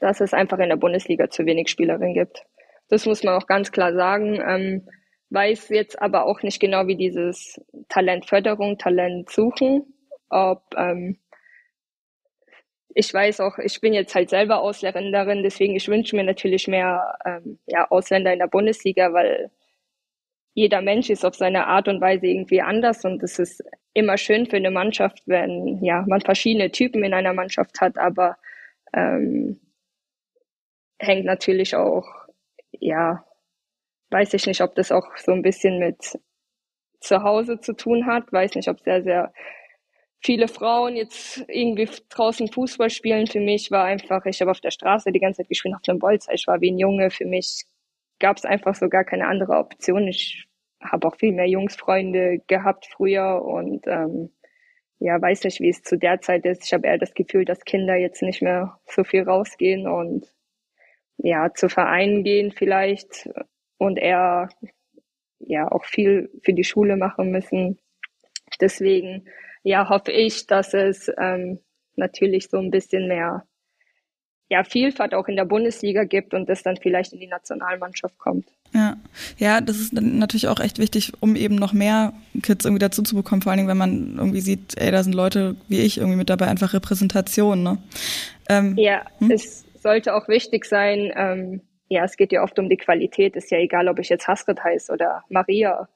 Dass es einfach in der Bundesliga zu wenig Spielerinnen gibt. Das muss man auch ganz klar sagen. Ähm, weiß jetzt aber auch nicht genau, wie dieses Talentförderung, Talent suchen, ob ähm, ich weiß auch, ich bin jetzt halt selber Ausländerin, deswegen ich wünsche mir natürlich mehr ähm, ja, Ausländer in der Bundesliga, weil jeder Mensch ist auf seine Art und Weise irgendwie anders und es ist immer schön für eine Mannschaft, wenn ja man verschiedene Typen in einer Mannschaft hat, aber ähm, hängt natürlich auch, ja, weiß ich nicht, ob das auch so ein bisschen mit zu Hause zu tun hat, weiß nicht, ob sehr, sehr viele Frauen jetzt irgendwie draußen Fußball spielen. Für mich war einfach, ich habe auf der Straße die ganze Zeit geschrien auf dem Bolzer. Ich war wie ein Junge. Für mich gab es einfach so gar keine andere Option. Ich habe auch viel mehr Jungsfreunde gehabt früher und ähm, ja, weiß nicht, wie es zu der Zeit ist. Ich habe eher das Gefühl, dass Kinder jetzt nicht mehr so viel rausgehen und ja, zu Vereinen gehen vielleicht und eher ja auch viel für die Schule machen müssen. Deswegen ja, hoffe ich, dass es ähm, natürlich so ein bisschen mehr ja, Vielfalt auch in der Bundesliga gibt und das dann vielleicht in die Nationalmannschaft kommt.
Ja, ja, das ist natürlich auch echt wichtig, um eben noch mehr Kids irgendwie dazu zu bekommen, vor allen Dingen, wenn man irgendwie sieht, ey, da sind Leute wie ich irgendwie mit dabei, einfach Repräsentation, ne?
Ähm, ja, hm? es sollte auch wichtig sein, ähm, ja, es geht ja oft um die Qualität, ist ja egal, ob ich jetzt Hasret heiße oder Maria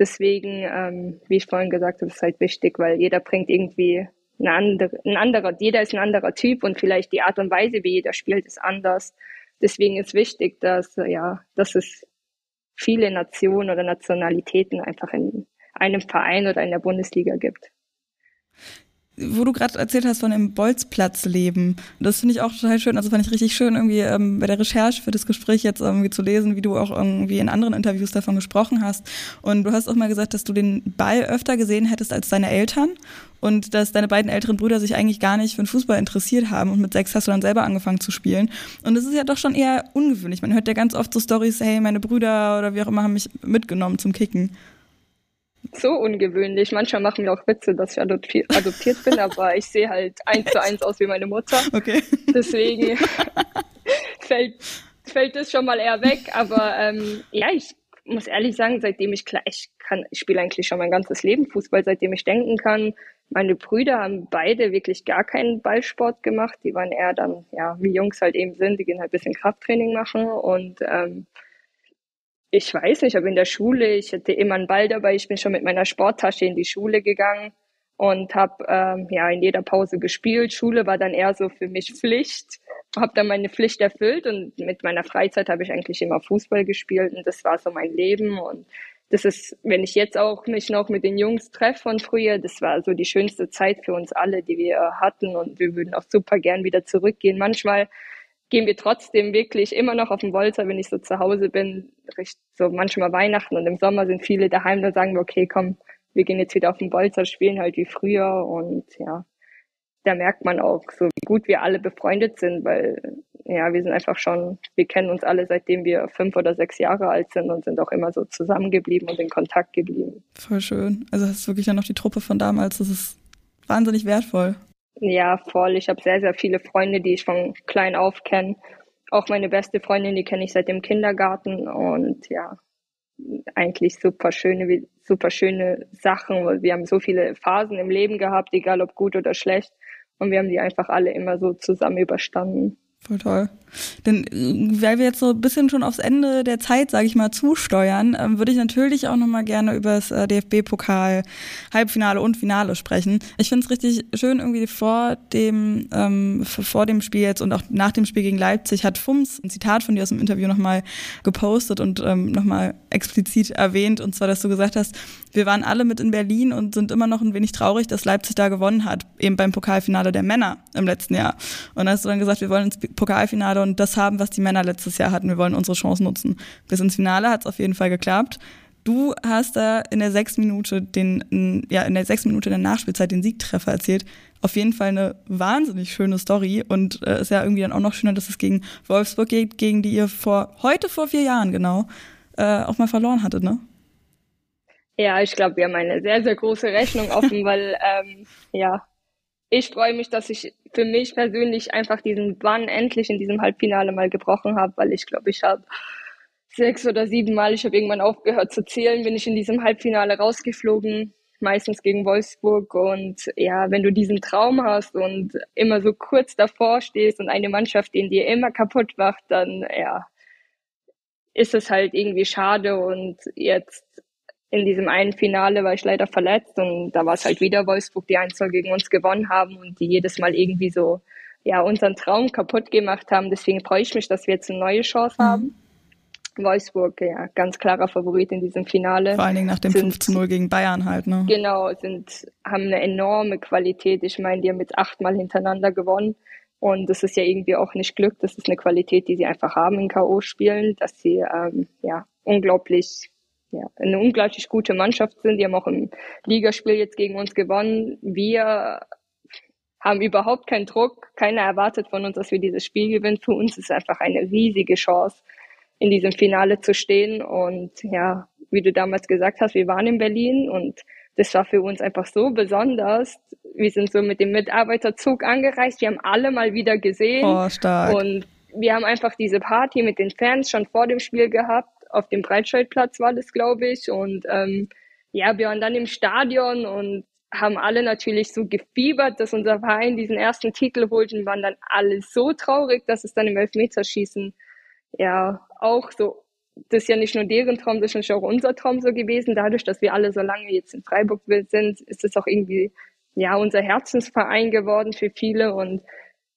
Deswegen, ähm, wie ich vorhin gesagt habe, ist halt wichtig, weil jeder bringt irgendwie eine andere, ein anderer, jeder ist ein anderer Typ und vielleicht die Art und Weise, wie jeder spielt, ist anders. Deswegen ist wichtig, dass, ja, dass es viele Nationen oder Nationalitäten einfach in einem Verein oder in der Bundesliga gibt
wo du gerade erzählt hast von dem Bolzplatzleben. Das finde ich auch total schön. Also fand ich richtig schön, irgendwie ähm, bei der Recherche für das Gespräch jetzt irgendwie zu lesen, wie du auch irgendwie in anderen Interviews davon gesprochen hast. Und du hast auch mal gesagt, dass du den Ball öfter gesehen hättest als deine Eltern und dass deine beiden älteren Brüder sich eigentlich gar nicht für den Fußball interessiert haben und mit sechs hast du dann selber angefangen zu spielen. Und das ist ja doch schon eher ungewöhnlich. Man hört ja ganz oft so Stories, hey, meine Brüder oder wie auch immer haben mich mitgenommen zum Kicken
so ungewöhnlich. Manchmal machen wir auch Witze, dass ich adoptiert, bin, aber ich sehe halt eins zu eins aus wie meine Mutter.
Okay.
Deswegen fällt, fällt das schon mal eher weg. Aber ähm, ja, ich muss ehrlich sagen, seitdem ich klar, ich kann, ich spiele eigentlich schon mein ganzes Leben Fußball, seitdem ich denken kann. Meine Brüder haben beide wirklich gar keinen Ballsport gemacht. Die waren eher dann, ja, wie Jungs halt eben sind, die gehen halt ein bisschen Krafttraining machen und ähm, ich weiß nicht, aber in der Schule, ich hatte immer einen Ball dabei, ich bin schon mit meiner Sporttasche in die Schule gegangen und habe ähm, ja in jeder Pause gespielt. Schule war dann eher so für mich Pflicht, habe dann meine Pflicht erfüllt und mit meiner Freizeit habe ich eigentlich immer Fußball gespielt und das war so mein Leben und das ist, wenn ich jetzt auch mich noch mit den Jungs treffe von früher, das war so die schönste Zeit für uns alle, die wir hatten und wir würden auch super gern wieder zurückgehen. Manchmal gehen wir trotzdem wirklich immer noch auf den Bolzer, wenn ich so zu Hause bin, so manchmal Weihnachten und im Sommer sind viele daheim, da sagen wir, okay, komm, wir gehen jetzt wieder auf den Bolzer, spielen halt wie früher und ja, da merkt man auch so, wie gut wir alle befreundet sind, weil ja, wir sind einfach schon, wir kennen uns alle seitdem wir fünf oder sechs Jahre alt sind und sind auch immer so zusammengeblieben und in Kontakt geblieben.
Voll schön. Also hast du wirklich ja noch die Truppe von damals, das ist wahnsinnig wertvoll.
Ja, voll. Ich habe sehr, sehr viele Freunde, die ich von klein auf kenne. Auch meine beste Freundin, die kenne ich seit dem Kindergarten. Und ja, eigentlich super schöne, super schöne Sachen. Wir haben so viele Phasen im Leben gehabt, egal ob gut oder schlecht. Und wir haben die einfach alle immer so zusammen überstanden.
Voll toll. Denn äh, weil wir jetzt so ein bisschen schon aufs Ende der Zeit, sage ich mal, zusteuern, ähm, würde ich natürlich auch nochmal gerne über das äh, DFB-Pokal Halbfinale und Finale sprechen. Ich finde es richtig schön, irgendwie vor dem, ähm, vor dem Spiel jetzt und auch nach dem Spiel gegen Leipzig hat Fums ein Zitat von dir aus dem Interview nochmal gepostet und ähm, nochmal explizit erwähnt. Und zwar, dass du gesagt hast, wir waren alle mit in Berlin und sind immer noch ein wenig traurig, dass Leipzig da gewonnen hat, eben beim Pokalfinale der Männer im letzten Jahr. Und dann hast du dann gesagt, wir wollen ins Pokalfinale und das haben, was die Männer letztes Jahr hatten. Wir wollen unsere Chance nutzen. Bis ins Finale hat es auf jeden Fall geklappt. Du hast da in der sechs Minute den, ja, in der sechs Minute der Nachspielzeit den Siegtreffer erzählt. Auf jeden Fall eine wahnsinnig schöne Story und äh, ist ja irgendwie dann auch noch schöner, dass es gegen Wolfsburg geht, gegen die ihr vor, heute vor vier Jahren genau, äh, auch mal verloren hattet, ne?
Ja, ich glaube, wir haben eine sehr, sehr große Rechnung offen, weil ähm, ja, ich freue mich, dass ich für mich persönlich einfach diesen Bann endlich in diesem Halbfinale mal gebrochen habe, weil ich glaube, ich habe sechs oder sieben Mal, ich habe irgendwann aufgehört zu zählen, bin ich in diesem Halbfinale rausgeflogen, meistens gegen Wolfsburg. Und ja, wenn du diesen Traum hast und immer so kurz davor stehst und eine Mannschaft, den dir immer kaputt macht, dann ja, ist es halt irgendwie schade. Und jetzt in diesem einen Finale war ich leider verletzt und da war es halt wieder Wolfsburg, die 1 gegen uns gewonnen haben und die jedes Mal irgendwie so ja unseren Traum kaputt gemacht haben. Deswegen freue ich mich, dass wir jetzt eine neue Chance mhm. haben. Wolfsburg, ja, ganz klarer Favorit in diesem Finale.
Vor allen Dingen nach dem 5-0 gegen Bayern halt, ne?
Genau, sind, haben eine enorme Qualität. Ich meine, die haben jetzt achtmal hintereinander gewonnen. Und das ist ja irgendwie auch nicht Glück, das ist eine Qualität, die sie einfach haben in K.O.-Spielen, dass sie ähm, ja unglaublich ja, eine unglaublich gute Mannschaft sind. Die haben auch im Ligaspiel jetzt gegen uns gewonnen. Wir haben überhaupt keinen Druck. Keiner erwartet von uns, dass wir dieses Spiel gewinnen. Für uns ist es einfach eine riesige Chance, in diesem Finale zu stehen. Und ja, wie du damals gesagt hast, wir waren in Berlin und das war für uns einfach so besonders. Wir sind so mit dem Mitarbeiterzug angereist. Wir haben alle mal wieder gesehen.
Oh, stark.
Und wir haben einfach diese Party mit den Fans schon vor dem Spiel gehabt auf dem Breitscheidplatz war das, glaube ich. Und ähm, ja, wir waren dann im Stadion und haben alle natürlich so gefiebert, dass unser Verein diesen ersten Titel holt und waren dann alle so traurig, dass es dann im Elfmeterschießen ja auch so, das ist ja nicht nur deren Traum, das ist auch unser Traum so gewesen. Dadurch, dass wir alle so lange jetzt in Freiburg sind, ist es auch irgendwie ja unser Herzensverein geworden für viele und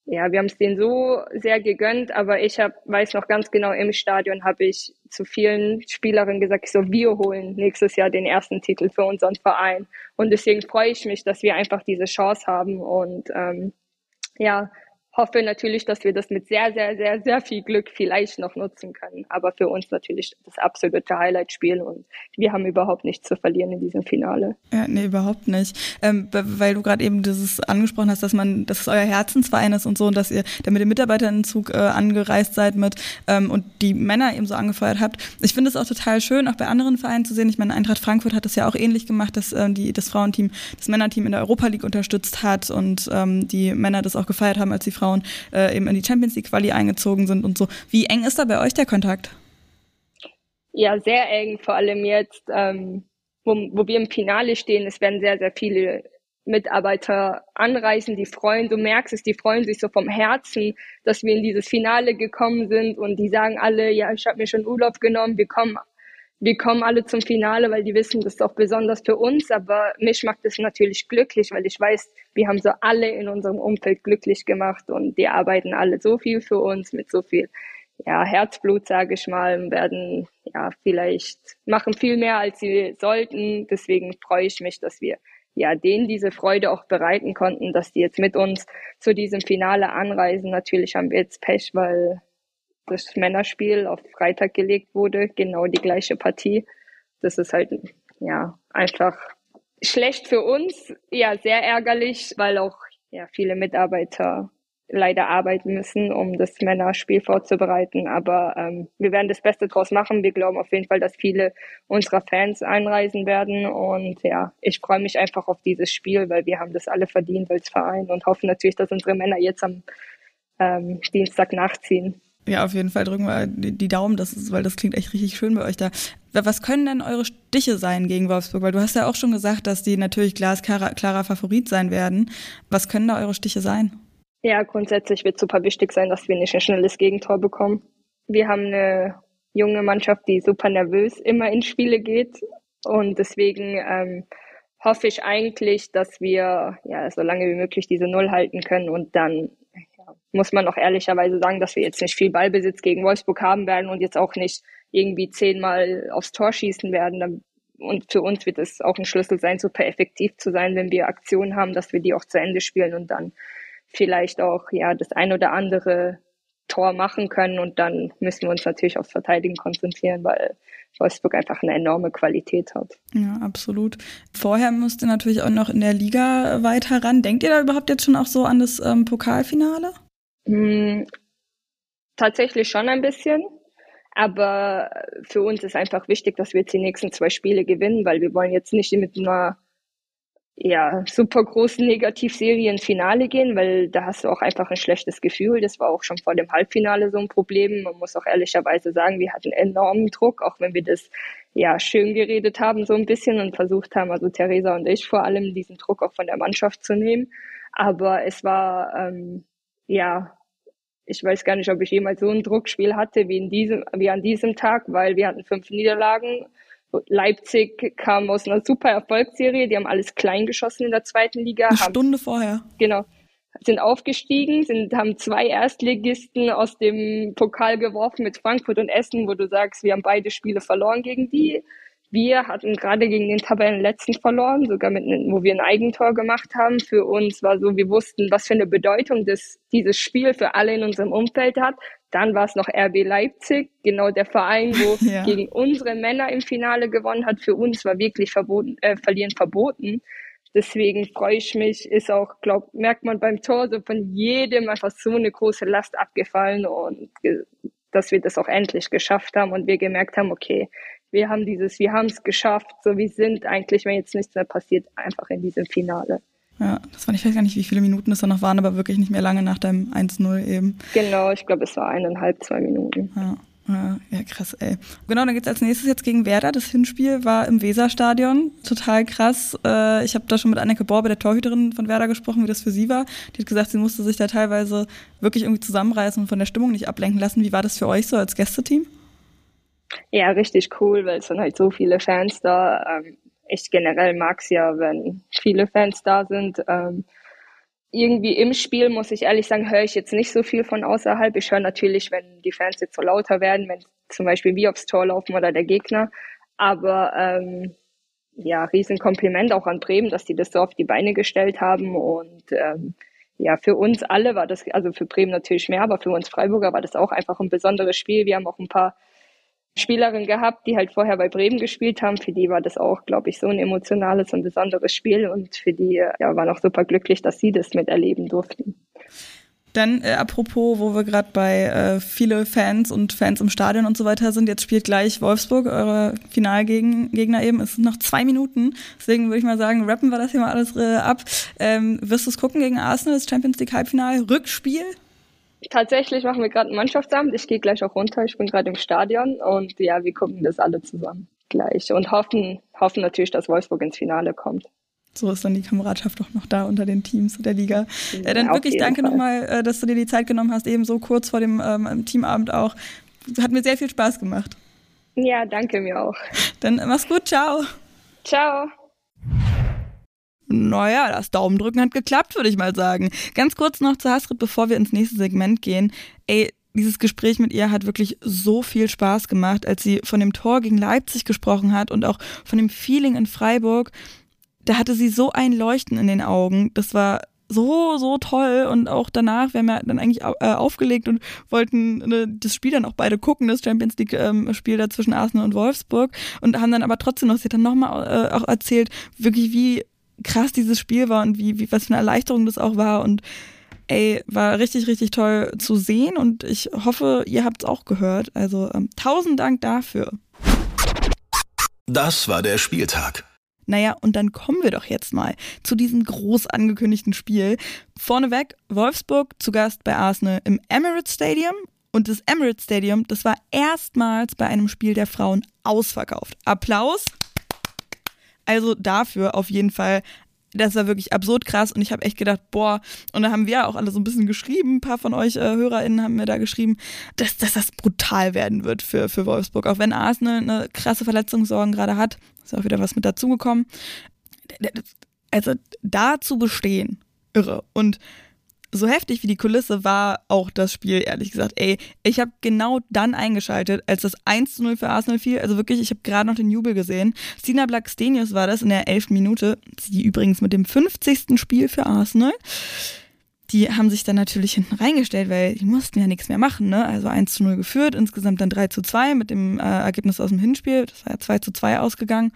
ja, wir haben es denen so sehr gegönnt, aber ich hab, weiß noch ganz genau, im Stadion habe ich zu vielen Spielerinnen gesagt, so, wir holen nächstes Jahr den ersten Titel für unseren Verein. Und deswegen freue ich mich, dass wir einfach diese Chance haben und ähm, ja, hoffe natürlich, dass wir das mit sehr, sehr, sehr, sehr viel Glück vielleicht noch nutzen können. Aber für uns natürlich das absolute Highlight-Spiel und wir haben überhaupt nichts zu verlieren in diesem Finale.
Ja, nee, überhaupt nicht. Ähm, weil du gerade eben dieses angesprochen hast, dass man, dass es euer Herzensverein ist und so und dass ihr da mit dem Mitarbeiterzug äh, angereist seid mit ähm, und die Männer eben so angefeuert habt. Ich finde es auch total schön, auch bei anderen Vereinen zu sehen. Ich meine, Eintracht Frankfurt hat das ja auch ähnlich gemacht, dass äh, die, das Frauenteam das Männerteam in der Europa League unterstützt hat und ähm, die Männer das auch gefeiert haben, als die Frauen Frauen äh, eben in die Champions League Quali eingezogen sind und so. Wie eng ist da bei euch der Kontakt?
Ja, sehr eng, vor allem jetzt, ähm, wo, wo wir im Finale stehen. Es werden sehr, sehr viele Mitarbeiter anreisen, die freuen, du merkst es, die freuen sich so vom Herzen, dass wir in dieses Finale gekommen sind und die sagen alle, ja, ich habe mir schon Urlaub genommen, wir kommen wir kommen alle zum Finale, weil die wissen, das ist auch besonders für uns. Aber mich macht es natürlich glücklich, weil ich weiß, wir haben so alle in unserem Umfeld glücklich gemacht und die arbeiten alle so viel für uns mit so viel ja, Herzblut, sage ich mal, werden ja vielleicht machen viel mehr, als sie sollten. Deswegen freue ich mich, dass wir ja denen diese Freude auch bereiten konnten, dass die jetzt mit uns zu diesem Finale anreisen. Natürlich haben wir jetzt Pech, weil das Männerspiel auf Freitag gelegt wurde, genau die gleiche Partie. Das ist halt, ja, einfach schlecht für uns, ja, sehr ärgerlich, weil auch, ja, viele Mitarbeiter leider arbeiten müssen, um das Männerspiel vorzubereiten. Aber ähm, wir werden das Beste draus machen. Wir glauben auf jeden Fall, dass viele unserer Fans einreisen werden. Und ja, ich freue mich einfach auf dieses Spiel, weil wir haben das alle verdient als Verein und hoffen natürlich, dass unsere Männer jetzt am ähm, Dienstag nachziehen.
Ja, auf jeden Fall drücken wir die Daumen, das ist, weil das klingt echt richtig schön bei euch da. Was können denn eure Stiche sein gegen Wolfsburg? Weil du hast ja auch schon gesagt, dass die natürlich glasklarer klarer Favorit sein werden. Was können da eure Stiche sein?
Ja, grundsätzlich wird super wichtig sein, dass wir nicht ein schnelles Gegentor bekommen. Wir haben eine junge Mannschaft, die super nervös immer in Spiele geht. Und deswegen ähm, hoffe ich eigentlich, dass wir ja so lange wie möglich diese Null halten können und dann muss man auch ehrlicherweise sagen, dass wir jetzt nicht viel Ballbesitz gegen Wolfsburg haben werden und jetzt auch nicht irgendwie zehnmal aufs Tor schießen werden. Und für uns wird es auch ein Schlüssel sein, super effektiv zu sein, wenn wir Aktionen haben, dass wir die auch zu Ende spielen und dann vielleicht auch ja das ein oder andere Tor machen können. Und dann müssen wir uns natürlich aufs Verteidigen konzentrieren, weil Wolfsburg einfach eine enorme Qualität hat.
Ja, absolut. Vorher müsst ihr natürlich auch noch in der Liga weiter ran. Denkt ihr da überhaupt jetzt schon auch so an das ähm, Pokalfinale?
Hm, tatsächlich schon ein bisschen. Aber für uns ist einfach wichtig, dass wir jetzt die nächsten zwei Spiele gewinnen, weil wir wollen jetzt nicht mit einer ja, super großen Negativserie ins Finale gehen, weil da hast du auch einfach ein schlechtes Gefühl. Das war auch schon vor dem Halbfinale so ein Problem. Man muss auch ehrlicherweise sagen, wir hatten enormen Druck, auch wenn wir das ja schön geredet haben so ein bisschen und versucht haben, also Theresa und ich vor allem diesen Druck auch von der Mannschaft zu nehmen. Aber es war ähm, ja ich weiß gar nicht, ob ich jemals so ein Druckspiel hatte wie in diesem, wie an diesem Tag, weil wir hatten fünf Niederlagen. Leipzig kam aus einer super Erfolgsserie, die haben alles klein geschossen in der zweiten Liga.
Eine
haben,
Stunde vorher.
Genau. Sind aufgestiegen, sind, haben zwei Erstligisten aus dem Pokal geworfen mit Frankfurt und Essen, wo du sagst, wir haben beide Spiele verloren gegen die. Wir hatten gerade gegen den Tabellenletzten verloren, sogar mit, wo wir ein Eigentor gemacht haben. Für uns war so, wir wussten, was für eine Bedeutung das, dieses Spiel für alle in unserem Umfeld hat. Dann war es noch RB Leipzig, genau der Verein, wo ja. gegen unsere Männer im Finale gewonnen hat. Für uns war wirklich verboten, äh, verlieren verboten. Deswegen freue ich mich, ist auch, glaub, merkt man beim Tor so von jedem einfach so eine große Last abgefallen und dass wir das auch endlich geschafft haben und wir gemerkt haben, okay, wir haben dieses, wir haben es geschafft, so wie sind eigentlich, wenn jetzt nichts mehr passiert, einfach in diesem Finale.
Ja, das war, ich weiß gar nicht, wie viele Minuten es da noch waren, aber wirklich nicht mehr lange nach deinem 1-0 eben.
Genau, ich glaube, es war eineinhalb, zwei Minuten.
Ja. Ja, krass, ey. Genau, dann geht's als nächstes jetzt gegen Werder. Das Hinspiel war im Weserstadion. Total krass. Äh, ich habe da schon mit Anneke Borbe, der Torhüterin von Werder, gesprochen, wie das für sie war. Die hat gesagt, sie musste sich da teilweise wirklich irgendwie zusammenreißen und von der Stimmung nicht ablenken lassen. Wie war das für euch so als Gästeteam?
Ja, richtig cool, weil es sind halt so viele Fans da. Ähm, ich generell mag es ja, wenn viele Fans da sind. Ähm, irgendwie im Spiel, muss ich ehrlich sagen, höre ich jetzt nicht so viel von außerhalb. Ich höre natürlich, wenn die Fans jetzt so lauter werden, wenn zum Beispiel wir aufs Tor laufen oder der Gegner. Aber ähm, ja, Riesenkompliment auch an Bremen, dass die das so auf die Beine gestellt haben. Und ähm, ja, für uns alle war das, also für Bremen natürlich mehr, aber für uns Freiburger war das auch einfach ein besonderes Spiel. Wir haben auch ein paar Spielerin gehabt, die halt vorher bei Bremen gespielt haben. Für die war das auch, glaube ich, so ein emotionales und besonderes Spiel und für die ja, waren auch super glücklich, dass sie das miterleben durften.
Dann, äh, apropos, wo wir gerade bei äh, viele Fans und Fans im Stadion und so weiter sind, jetzt spielt gleich Wolfsburg, eure Finalgegner eben. Es sind noch zwei Minuten. Deswegen würde ich mal sagen, rappen wir das hier mal alles äh, ab. Ähm, wirst du es gucken gegen Arsenal, das Champions League Halbfinale? Rückspiel?
Tatsächlich machen wir gerade einen Mannschaftsabend. Ich gehe gleich auch runter. Ich bin gerade im Stadion und ja, wir gucken das alle zusammen gleich und hoffen, hoffen natürlich, dass Wolfsburg ins Finale kommt.
So ist dann die Kameradschaft auch noch da unter den Teams der Liga. Ja, äh, dann wirklich danke nochmal, äh, dass du dir die Zeit genommen hast, eben so kurz vor dem ähm, Teamabend auch. Hat mir sehr viel Spaß gemacht.
Ja, danke mir auch.
Dann mach's gut, ciao.
Ciao.
Naja, das Daumendrücken hat geklappt, würde ich mal sagen. Ganz kurz noch zu Hasrit, bevor wir ins nächste Segment gehen. Ey, dieses Gespräch mit ihr hat wirklich so viel Spaß gemacht, als sie von dem Tor gegen Leipzig gesprochen hat und auch von dem Feeling in Freiburg. Da hatte sie so ein Leuchten in den Augen. Das war so, so toll. Und auch danach, wir haben ja dann eigentlich äh, aufgelegt und wollten ne, das Spiel dann auch beide gucken, das Champions League-Spiel ähm, da zwischen Arsenal und Wolfsburg. Und haben dann aber trotzdem noch, sie hat dann nochmal äh, auch erzählt, wirklich wie krass dieses Spiel war und wie, wie was für eine Erleichterung das auch war und ey, war richtig, richtig toll zu sehen und ich hoffe, ihr habt es auch gehört. Also ähm, tausend Dank dafür.
Das war der Spieltag.
Naja, und dann kommen wir doch jetzt mal zu diesem groß angekündigten Spiel. Vorneweg Wolfsburg zu Gast bei Arsenal im Emirates Stadium Und das Emirates Stadium, das war erstmals bei einem Spiel der Frauen ausverkauft. Applaus. Also dafür auf jeden Fall das war wirklich absurd krass und ich habe echt gedacht, boah, und da haben wir auch alle so ein bisschen geschrieben, ein paar von euch äh, HörerInnen haben mir da geschrieben, dass, dass das brutal werden wird für, für Wolfsburg. Auch wenn Arsenal eine krasse Verletzungssorgen gerade hat, ist auch wieder was mit dazugekommen. Also da zu bestehen, irre. Und so heftig wie die Kulisse war auch das Spiel, ehrlich gesagt. Ey, ich habe genau dann eingeschaltet, als das 1 zu 0 für Arsenal fiel. Also wirklich, ich habe gerade noch den Jubel gesehen. Stina Blackstenius war das in der 11. Minute. Sie übrigens mit dem 50. Spiel für Arsenal. Die haben sich dann natürlich hinten reingestellt, weil die mussten ja nichts mehr machen. Ne? Also 1 zu 0 geführt, insgesamt dann 3 zu 2 mit dem äh, Ergebnis aus dem Hinspiel. Das war ja 2 zu 2 ausgegangen.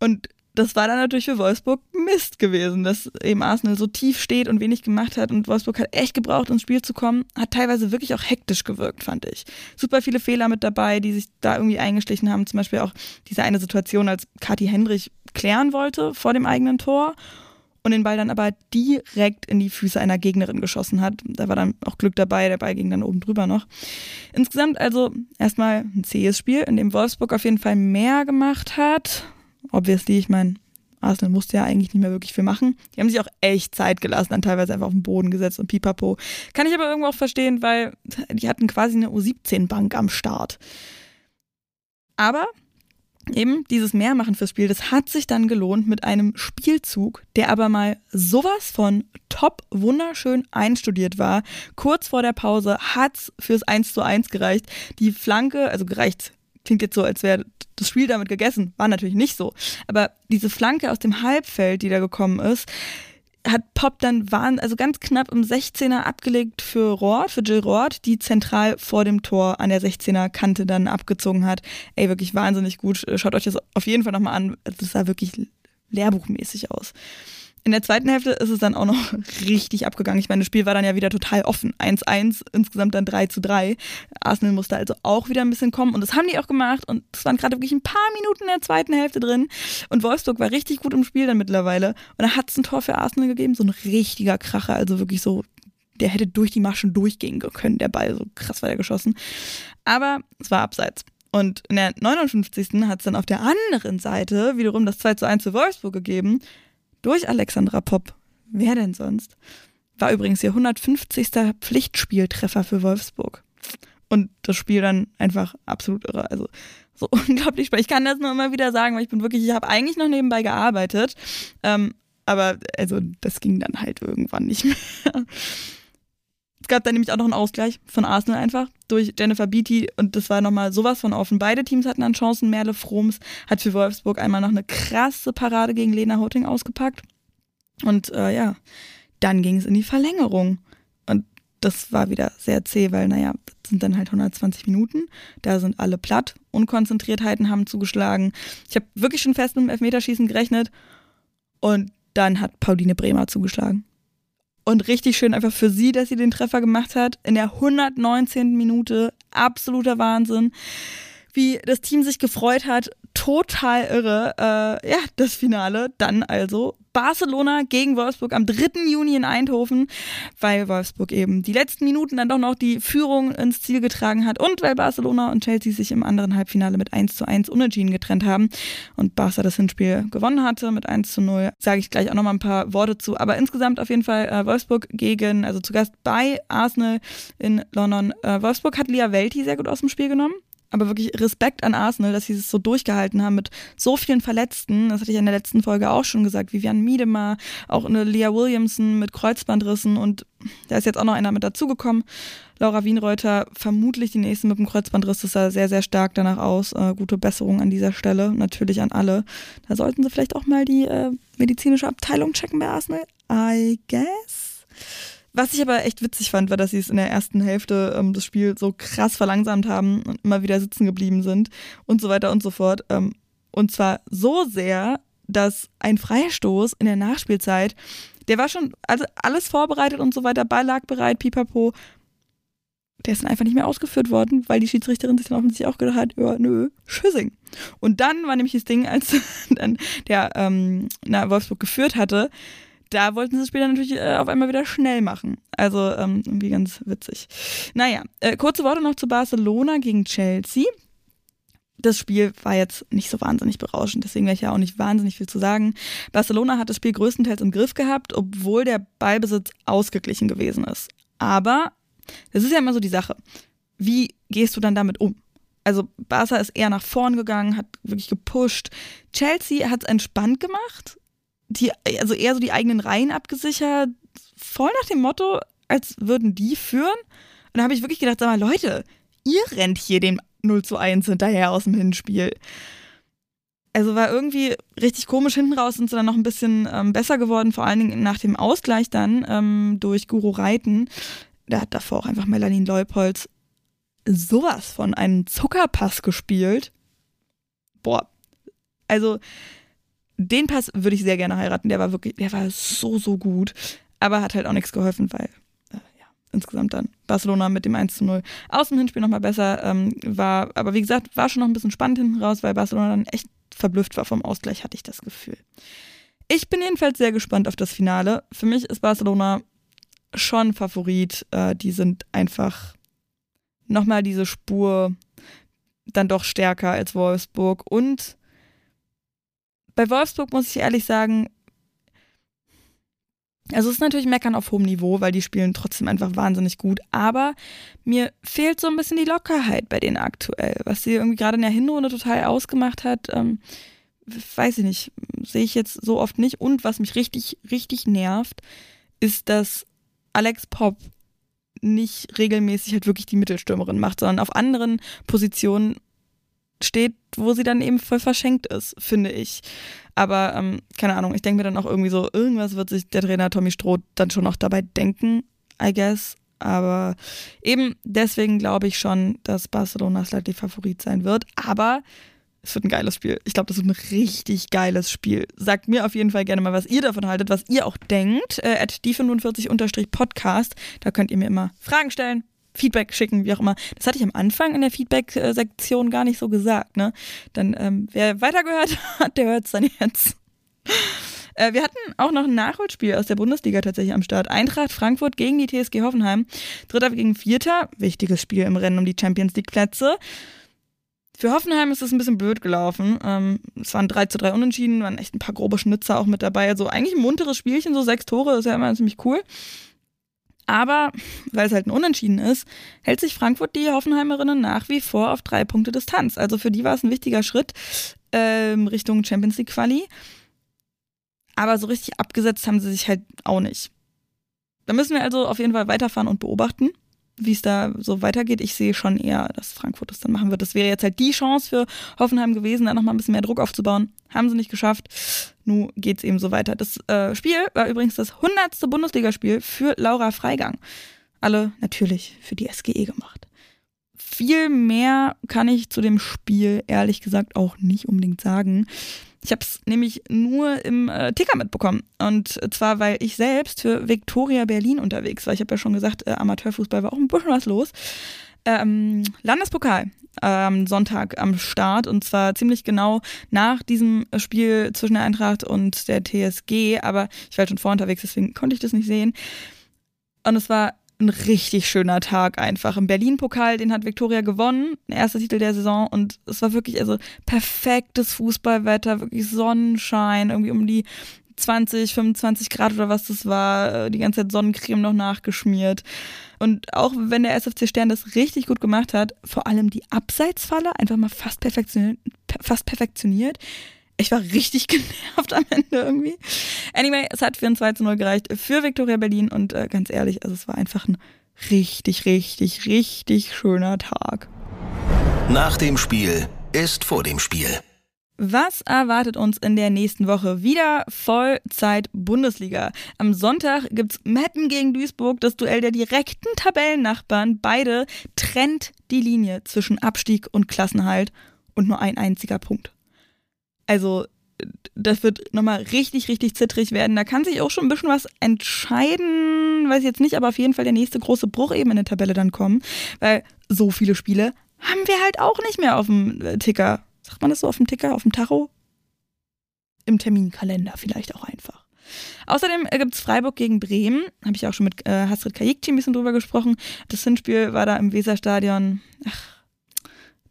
Und das war dann natürlich für Wolfsburg Mist gewesen, dass eben Arsenal so tief steht und wenig gemacht hat und Wolfsburg hat echt gebraucht, ins Spiel zu kommen. Hat teilweise wirklich auch hektisch gewirkt, fand ich. Super viele Fehler mit dabei, die sich da irgendwie eingeschlichen haben. Zum Beispiel auch diese eine Situation, als Kathi Hendrich klären wollte vor dem eigenen Tor und den Ball dann aber direkt in die Füße einer Gegnerin geschossen hat. Da war dann auch Glück dabei, der Ball ging dann oben drüber noch. Insgesamt also erstmal ein zähes Spiel, in dem Wolfsburg auf jeden Fall mehr gemacht hat obviously, ich meine, Arsenal musste ja eigentlich nicht mehr wirklich viel machen. Die haben sich auch echt Zeit gelassen, dann teilweise einfach auf den Boden gesetzt und pipapo. Kann ich aber irgendwo auch verstehen, weil die hatten quasi eine U17-Bank am Start. Aber eben dieses Mehrmachen fürs Spiel, das hat sich dann gelohnt mit einem Spielzug, der aber mal sowas von top wunderschön einstudiert war. Kurz vor der Pause hat's fürs 1 zu 1 gereicht. Die Flanke, also gereicht klingt jetzt so, als wäre das Spiel damit gegessen. War natürlich nicht so. Aber diese Flanke aus dem Halbfeld, die da gekommen ist, hat Pop dann waren, also ganz knapp im 16er abgelegt für Roth, für Jill Roth, die zentral vor dem Tor an der 16er Kante dann abgezogen hat. Ey, wirklich wahnsinnig gut. Schaut euch das auf jeden Fall nochmal an. Das sah wirklich lehrbuchmäßig aus. In der zweiten Hälfte ist es dann auch noch richtig abgegangen. Ich meine, das Spiel war dann ja wieder total offen. 1-1, insgesamt dann 3 3. Arsenal musste also auch wieder ein bisschen kommen und das haben die auch gemacht und es waren gerade wirklich ein paar Minuten in der zweiten Hälfte drin und Wolfsburg war richtig gut im Spiel dann mittlerweile und da hat es ein Tor für Arsenal gegeben, so ein richtiger Kracher, also wirklich so der hätte durch die Maschen durchgehen können, der Ball, so krass war der geschossen. Aber es war abseits. Und in der 59. hat es dann auf der anderen Seite wiederum das 2 zu 1 für Wolfsburg gegeben durch Alexandra Popp. Wer denn sonst? War übrigens ihr 150. Pflichtspieltreffer für Wolfsburg. Und das Spiel dann einfach absolut irre. Also so unglaublich spannend. Ich kann das nur immer wieder sagen, weil ich bin wirklich, ich habe eigentlich noch nebenbei gearbeitet. Ähm, aber also das ging dann halt irgendwann nicht mehr. Es gab dann nämlich auch noch einen Ausgleich von Arsenal einfach durch Jennifer Beatty und das war nochmal sowas von offen. Beide Teams hatten dann Chancen. Merle Froms hat für Wolfsburg einmal noch eine krasse Parade gegen Lena Houting ausgepackt. Und äh, ja, dann ging es in die Verlängerung. Und das war wieder sehr zäh, weil, naja, das sind dann halt 120 Minuten. Da sind alle platt. Unkonzentriertheiten haben zugeschlagen. Ich habe wirklich schon fest mit dem Elfmeterschießen gerechnet. Und dann hat Pauline Bremer zugeschlagen. Und richtig schön einfach für sie, dass sie den Treffer gemacht hat. In der 119. Minute. Absoluter Wahnsinn. Wie das Team sich gefreut hat. Total irre. Äh, ja, das Finale. Dann also Barcelona gegen Wolfsburg am 3. Juni in Eindhoven, weil Wolfsburg eben die letzten Minuten dann doch noch die Führung ins Ziel getragen hat und weil Barcelona und Chelsea sich im anderen Halbfinale mit 1 zu 1 unentschieden getrennt haben und Barca das Hinspiel gewonnen hatte mit 1 zu 0. Sage ich gleich auch noch mal ein paar Worte zu. Aber insgesamt auf jeden Fall äh, Wolfsburg gegen, also zu Gast bei Arsenal in London. Äh, Wolfsburg hat Lia Welti sehr gut aus dem Spiel genommen aber wirklich Respekt an Arsenal, dass sie es so durchgehalten haben mit so vielen Verletzten. Das hatte ich in der letzten Folge auch schon gesagt. Vivian Miedemar, auch eine Leah Williamson mit Kreuzbandrissen und da ist jetzt auch noch einer mit dazugekommen. Laura Wienreuter, vermutlich die nächste mit dem Kreuzbandriss. Das sah sehr, sehr stark danach aus. Äh, gute Besserung an dieser Stelle. Natürlich an alle. Da sollten sie vielleicht auch mal die äh, medizinische Abteilung checken bei Arsenal. I guess. Was ich aber echt witzig fand, war, dass sie es in der ersten Hälfte ähm, des Spiels so krass verlangsamt haben und immer wieder sitzen geblieben sind und so weiter und so fort. Ähm, und zwar so sehr, dass ein Freistoß in der Nachspielzeit, der war schon also alles vorbereitet und so weiter, Ball lag bereit, pipapo. Der ist dann einfach nicht mehr ausgeführt worden, weil die Schiedsrichterin sich dann offensichtlich auch gedacht hat, ja, nö, Schüssing. Und dann war nämlich das Ding, als dann der ähm, na, Wolfsburg geführt hatte, da wollten sie das Spiel dann natürlich äh, auf einmal wieder schnell machen. Also ähm, irgendwie ganz witzig. Naja, äh, kurze Worte noch zu Barcelona gegen Chelsea. Das Spiel war jetzt nicht so wahnsinnig berauschend, deswegen werde ich ja auch nicht wahnsinnig viel zu sagen. Barcelona hat das Spiel größtenteils im Griff gehabt, obwohl der Ballbesitz ausgeglichen gewesen ist. Aber das ist ja immer so die Sache. Wie gehst du dann damit um? Also Barca ist eher nach vorn gegangen, hat wirklich gepusht. Chelsea hat es entspannt gemacht, die, also eher so die eigenen Reihen abgesichert, voll nach dem Motto, als würden die führen. Und da habe ich wirklich gedacht, sag mal, Leute, ihr rennt hier dem 0 zu 1 hinterher aus dem Hinspiel. Also war irgendwie richtig komisch hinten raus sind sie dann noch ein bisschen ähm, besser geworden, vor allen Dingen nach dem Ausgleich dann ähm, durch Guru Reiten. Da hat davor auch einfach Melanie Leupolz sowas von einem Zuckerpass gespielt. Boah. Also, den Pass würde ich sehr gerne heiraten. Der war wirklich, der war so, so gut. Aber hat halt auch nichts geholfen, weil, äh, ja, insgesamt dann Barcelona mit dem 1 zu 0 aus dem Hinspiel nochmal besser ähm, war. Aber wie gesagt, war schon noch ein bisschen spannend hinten raus, weil Barcelona dann echt verblüfft war vom Ausgleich, hatte ich das Gefühl. Ich bin jedenfalls sehr gespannt auf das Finale. Für mich ist Barcelona schon Favorit. Äh, die sind einfach nochmal diese Spur dann doch stärker als Wolfsburg. Und bei Wolfsburg muss ich ehrlich sagen, also es ist natürlich Meckern auf hohem Niveau, weil die spielen trotzdem einfach wahnsinnig gut. Aber mir fehlt so ein bisschen die Lockerheit bei denen aktuell, was sie irgendwie gerade in der Hinrunde total ausgemacht hat. Ähm, weiß ich nicht, sehe ich jetzt so oft nicht. Und was mich richtig, richtig nervt, ist, dass Alex Pop nicht regelmäßig halt wirklich die Mittelstürmerin macht, sondern auf anderen Positionen steht, wo sie dann eben voll verschenkt ist, finde ich. Aber ähm, keine Ahnung, ich denke mir dann auch irgendwie so, irgendwas wird sich der Trainer Tommy Stroh dann schon noch dabei denken, I guess. Aber eben deswegen glaube ich schon, dass Barcelona slightly Favorit sein wird. Aber es wird ein geiles Spiel. Ich glaube, das wird ein richtig geiles Spiel. Sagt mir auf jeden Fall gerne mal, was ihr davon haltet, was ihr auch denkt. Äh, at die45-podcast. Da könnt ihr mir immer Fragen stellen, Feedback schicken, wie auch immer. Das hatte ich am Anfang in der Feedback-Sektion gar nicht so gesagt. Ne? Dann, ähm, wer weitergehört hat, der hört es dann jetzt. Äh, wir hatten auch noch ein Nachholspiel aus der Bundesliga tatsächlich am Start. Eintracht Frankfurt gegen die TSG Hoffenheim. Dritter gegen Vierter. Wichtiges Spiel im Rennen um die Champions League-Plätze. Für Hoffenheim ist es ein bisschen blöd gelaufen. Ähm, es waren 3 zu 3 Unentschieden, waren echt ein paar grobe Schnitzer auch mit dabei. Also eigentlich ein munteres Spielchen, so sechs Tore, ist ja immer ziemlich cool. Aber weil es halt ein Unentschieden ist, hält sich Frankfurt die Hoffenheimerinnen nach wie vor auf drei Punkte Distanz. Also für die war es ein wichtiger Schritt ähm, Richtung Champions League Quali. Aber so richtig abgesetzt haben sie sich halt auch nicht. Da müssen wir also auf jeden Fall weiterfahren und beobachten wie es da so weitergeht. Ich sehe schon eher, dass Frankfurt das dann machen wird. Das wäre jetzt halt die Chance für Hoffenheim gewesen, da nochmal ein bisschen mehr Druck aufzubauen. Haben sie nicht geschafft. Nun geht es eben so weiter. Das äh, Spiel war übrigens das 100. Bundesligaspiel für Laura Freigang. Alle natürlich für die SGE gemacht. Viel mehr kann ich zu dem Spiel ehrlich gesagt auch nicht unbedingt sagen. Ich habe es nämlich nur im äh, Ticker mitbekommen. Und zwar, weil ich selbst für Victoria Berlin unterwegs war. Ich habe ja schon gesagt, äh, Amateurfußball war auch ein bisschen was los. Ähm, Landespokal am ähm, Sonntag am Start und zwar ziemlich genau nach diesem Spiel zwischen der Eintracht und der TSG, aber ich war halt schon vor unterwegs, deswegen konnte ich das nicht sehen. Und es war ein richtig schöner Tag einfach. Im Berlin-Pokal, den hat Viktoria gewonnen, erster Titel der Saison und es war wirklich also perfektes Fußballwetter, wirklich Sonnenschein, irgendwie um die 20, 25 Grad oder was das war, äh, die ganze Zeit Sonnencreme noch nachgeschmiert. Und auch wenn der SFC Stern das richtig gut gemacht hat, vor allem die Abseitsfalle einfach mal fast perfektioniert, fast perfektioniert ich war richtig genervt am Ende irgendwie. Anyway, es hat für ein 2 zu 0 gereicht für Viktoria Berlin und äh, ganz ehrlich, also es war einfach ein richtig, richtig, richtig schöner Tag.
Nach dem Spiel ist vor dem Spiel.
Was erwartet uns in der nächsten Woche? Wieder Vollzeit Bundesliga. Am Sonntag gibt's Meppen gegen Duisburg, das Duell der direkten Tabellennachbarn. Beide trennt die Linie zwischen Abstieg und Klassenhalt und nur ein einziger Punkt. Also das wird nochmal richtig, richtig zittrig werden. Da kann sich auch schon ein bisschen was entscheiden, weiß ich jetzt nicht, aber auf jeden Fall der nächste große Bruch eben in der Tabelle dann kommen, weil so viele Spiele haben wir halt auch nicht mehr auf dem äh, Ticker. Sagt man das so auf dem Ticker, auf dem Tacho? Im Terminkalender vielleicht auch einfach. Außerdem gibt es Freiburg gegen Bremen. Habe ich auch schon mit äh, Hasrid Kajikci ein bisschen drüber gesprochen. Das Hinspiel war da im Weserstadion. Ach,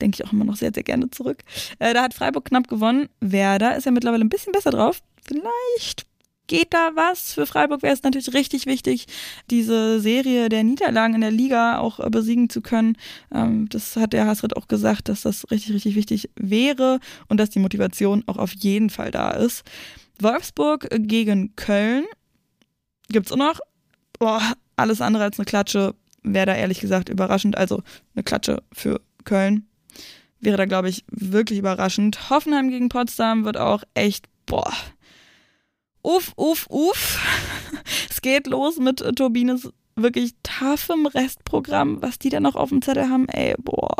denke ich auch immer noch sehr, sehr gerne zurück. Äh, da hat Freiburg knapp gewonnen. Werder ist ja mittlerweile ein bisschen besser drauf. Vielleicht geht da was. Für Freiburg wäre es natürlich richtig wichtig, diese Serie der Niederlagen in der Liga auch äh, besiegen zu können. Ähm, das hat der Hasrit auch gesagt, dass das richtig, richtig wichtig wäre und dass die Motivation auch auf jeden Fall da ist. Wolfsburg gegen Köln gibt es auch noch. Boah, alles andere als eine Klatsche wäre da ehrlich gesagt überraschend. Also eine Klatsche für Köln wäre da, glaube ich, wirklich überraschend. Hoffenheim gegen Potsdam wird auch echt, boah, uff, uff, uff. es geht los mit Turbines wirklich taffem Restprogramm, was die da noch auf dem Zettel haben. Ey, boah.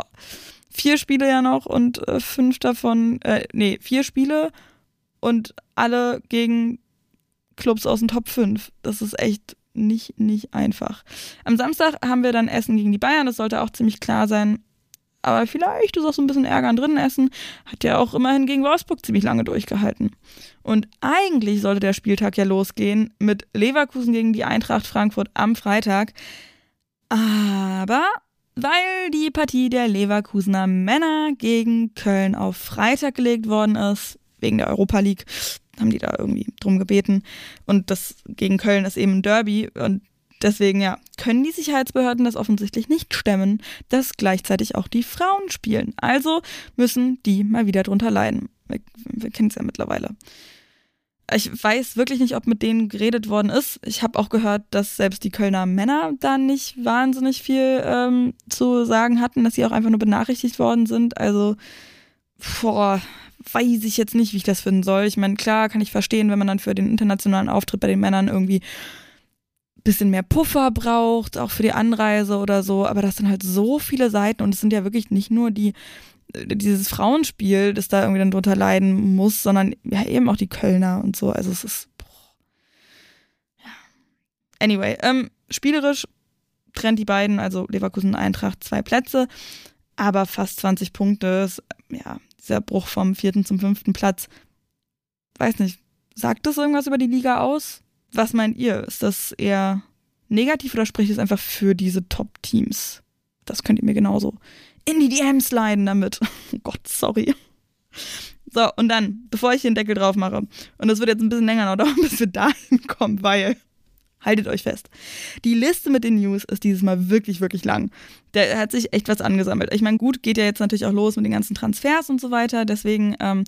Vier Spiele ja noch und äh, fünf davon, äh, nee, vier Spiele und alle gegen Clubs aus dem Top 5. Das ist echt nicht, nicht einfach. Am Samstag haben wir dann Essen gegen die Bayern. Das sollte auch ziemlich klar sein. Aber vielleicht ist auch so ein bisschen Ärger drinnen essen. Hat ja auch immerhin gegen Wolfsburg ziemlich lange durchgehalten. Und eigentlich sollte der Spieltag ja losgehen mit Leverkusen gegen die Eintracht Frankfurt am Freitag. Aber weil die Partie der Leverkusener Männer gegen Köln auf Freitag gelegt worden ist, wegen der Europa League, haben die da irgendwie drum gebeten. Und das gegen Köln ist eben ein Derby. Und Deswegen ja, können die Sicherheitsbehörden das offensichtlich nicht stemmen, dass gleichzeitig auch die Frauen spielen. Also müssen die mal wieder drunter leiden. Wir, wir kennen es ja mittlerweile. Ich weiß wirklich nicht, ob mit denen geredet worden ist. Ich habe auch gehört, dass selbst die Kölner Männer da nicht wahnsinnig viel ähm, zu sagen hatten, dass sie auch einfach nur benachrichtigt worden sind. Also, boah, weiß ich jetzt nicht, wie ich das finden soll. Ich meine, klar kann ich verstehen, wenn man dann für den internationalen Auftritt bei den Männern irgendwie bisschen mehr Puffer braucht, auch für die Anreise oder so. Aber das sind halt so viele Seiten und es sind ja wirklich nicht nur die, äh, dieses Frauenspiel, das da irgendwie dann drunter leiden muss, sondern ja eben auch die Kölner und so. Also es ist. Boah. Ja. Anyway, ähm, spielerisch trennt die beiden, also Leverkusen Eintracht, zwei Plätze, aber fast 20 Punkte. Ist, ja, dieser Bruch vom vierten zum fünften Platz. Weiß nicht, sagt das irgendwas über die Liga aus? Was meint ihr? Ist das eher negativ oder spricht es einfach für diese Top-Teams? Das könnt ihr mir genauso in die DMs leiden damit. Oh Gott, sorry. So, und dann, bevor ich den Deckel drauf mache, und das wird jetzt ein bisschen länger noch dauern, bis wir dahin kommen, weil, haltet euch fest, die Liste mit den News ist dieses Mal wirklich, wirklich lang. Da hat sich echt was angesammelt. Ich meine, gut, geht ja jetzt natürlich auch los mit den ganzen Transfers und so weiter, deswegen ähm,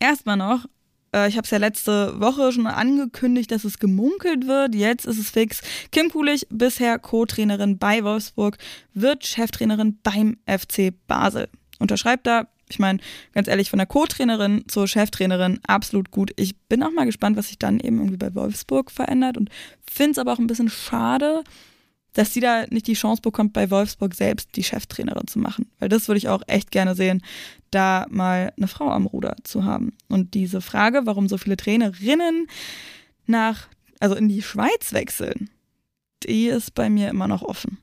erstmal noch ich habe es ja letzte Woche schon angekündigt, dass es gemunkelt wird. Jetzt ist es fix. Kim Kulich, bisher Co-Trainerin bei Wolfsburg, wird Cheftrainerin beim FC Basel. Unterschreibt da, ich meine, ganz ehrlich, von der Co-Trainerin zur Cheftrainerin absolut gut. Ich bin auch mal gespannt, was sich dann eben irgendwie bei Wolfsburg verändert und finde es aber auch ein bisschen schade, dass sie da nicht die Chance bekommt, bei Wolfsburg selbst die Cheftrainerin zu machen. Weil das würde ich auch echt gerne sehen, da mal eine Frau am Ruder zu haben. Und diese Frage, warum so viele Trainerinnen nach, also in die Schweiz wechseln, die ist bei mir immer noch offen.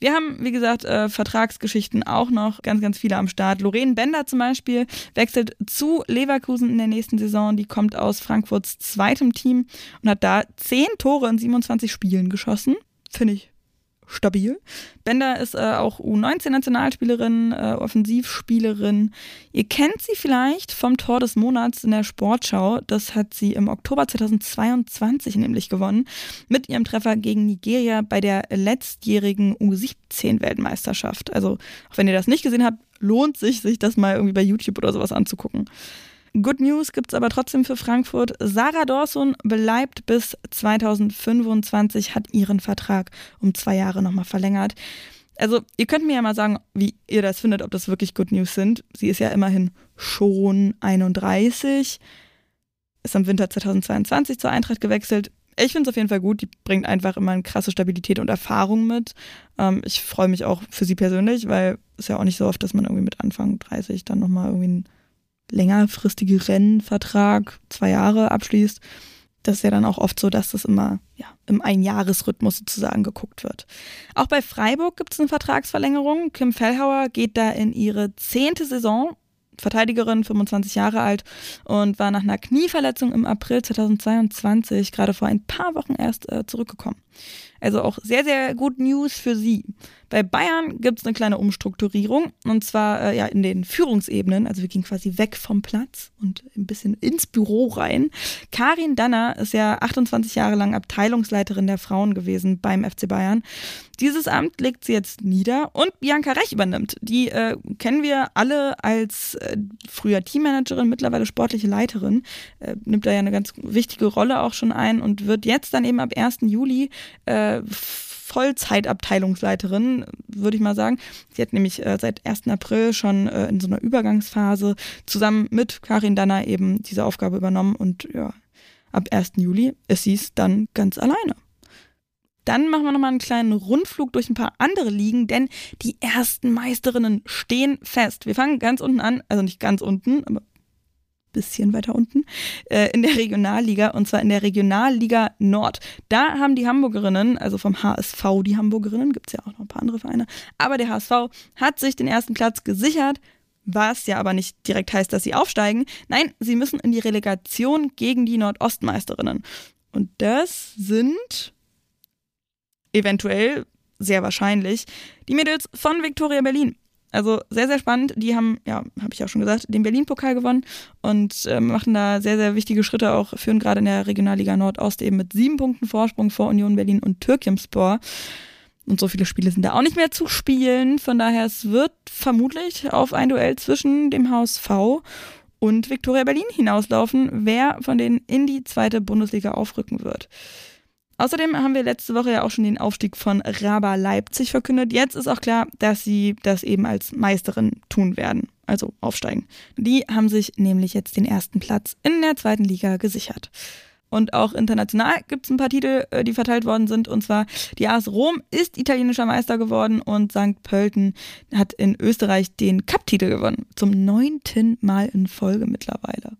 Wir haben, wie gesagt, äh, Vertragsgeschichten auch noch ganz, ganz viele am Start. Lorraine Bender zum Beispiel wechselt zu Leverkusen in der nächsten Saison. Die kommt aus Frankfurts zweitem Team und hat da zehn Tore in 27 Spielen geschossen. Finde ich stabil. Bender ist äh, auch U19-Nationalspielerin, äh, Offensivspielerin. Ihr kennt sie vielleicht vom Tor des Monats in der Sportschau. Das hat sie im Oktober 2022 nämlich gewonnen mit ihrem Treffer gegen Nigeria bei der letztjährigen U17-Weltmeisterschaft. Also, auch wenn ihr das nicht gesehen habt, lohnt sich, sich das mal irgendwie bei YouTube oder sowas anzugucken. Good News gibt es aber trotzdem für Frankfurt. Sarah Dawson bleibt bis 2025, hat ihren Vertrag um zwei Jahre nochmal verlängert. Also, ihr könnt mir ja mal sagen, wie ihr das findet, ob das wirklich Good News sind. Sie ist ja immerhin schon 31, ist im Winter 2022 zur Eintracht gewechselt. Ich finde es auf jeden Fall gut. Die bringt einfach immer eine krasse Stabilität und Erfahrung mit. Ähm, ich freue mich auch für sie persönlich, weil es ja auch nicht so oft, dass man irgendwie mit Anfang 30 dann nochmal irgendwie ein längerfristige Rennvertrag, zwei Jahre abschließt, das ist ja dann auch oft so, dass das immer ja, im Einjahresrhythmus sozusagen geguckt wird. Auch bei Freiburg gibt es eine Vertragsverlängerung. Kim Fellhauer geht da in ihre zehnte Saison. Verteidigerin, 25 Jahre alt und war nach einer Knieverletzung im April 2022 gerade vor ein paar Wochen erst äh, zurückgekommen. Also auch sehr, sehr gut News für sie. Bei Bayern gibt es eine kleine Umstrukturierung und zwar äh, ja in den Führungsebenen. Also wir gehen quasi weg vom Platz und ein bisschen ins Büro rein. Karin Danner ist ja 28 Jahre lang Abteilungsleiterin der Frauen gewesen beim FC Bayern. Dieses Amt legt sie jetzt nieder und Bianca Rech übernimmt. Die äh, kennen wir alle als äh, früher Teammanagerin, mittlerweile sportliche Leiterin. Äh, nimmt da ja eine ganz wichtige Rolle auch schon ein und wird jetzt dann eben ab 1. Juli äh, Vollzeitabteilungsleiterin, würde ich mal sagen. Sie hat nämlich äh, seit 1. April schon äh, in so einer Übergangsphase zusammen mit Karin Danner eben diese Aufgabe übernommen und ja, ab 1. Juli ist sie es dann ganz alleine. Dann machen wir nochmal einen kleinen Rundflug durch ein paar andere Ligen, denn die ersten Meisterinnen stehen fest. Wir fangen ganz unten an, also nicht ganz unten, aber bisschen weiter unten, äh, in der Regionalliga und zwar in der Regionalliga Nord. Da haben die Hamburgerinnen, also vom HSV, die Hamburgerinnen, gibt es ja auch noch ein paar andere Vereine, aber der HSV hat sich den ersten Platz gesichert. Was ja aber nicht direkt heißt, dass sie aufsteigen. Nein, sie müssen in die Relegation gegen die Nordostmeisterinnen. Und das sind eventuell, sehr wahrscheinlich, die Mädels von Victoria Berlin. Also sehr, sehr spannend. Die haben, ja, habe ich auch schon gesagt, den Berlin-Pokal gewonnen und äh, machen da sehr, sehr wichtige Schritte auch, führen gerade in der Regionalliga Nordost eben mit sieben Punkten Vorsprung vor Union Berlin und Türkimspor. Und so viele Spiele sind da auch nicht mehr zu spielen. Von daher, es wird vermutlich auf ein Duell zwischen dem HSV und Viktoria Berlin hinauslaufen, wer von denen in die zweite Bundesliga aufrücken wird. Außerdem haben wir letzte Woche ja auch schon den Aufstieg von Raba Leipzig verkündet. Jetzt ist auch klar, dass sie das eben als Meisterin tun werden, also aufsteigen. Die haben sich nämlich jetzt den ersten Platz in der zweiten Liga gesichert. Und auch international gibt es ein paar Titel, äh, die verteilt worden sind. Und zwar die AS Rom ist italienischer Meister geworden und St. Pölten hat in Österreich den Cup-Titel gewonnen. Zum neunten Mal in Folge mittlerweile.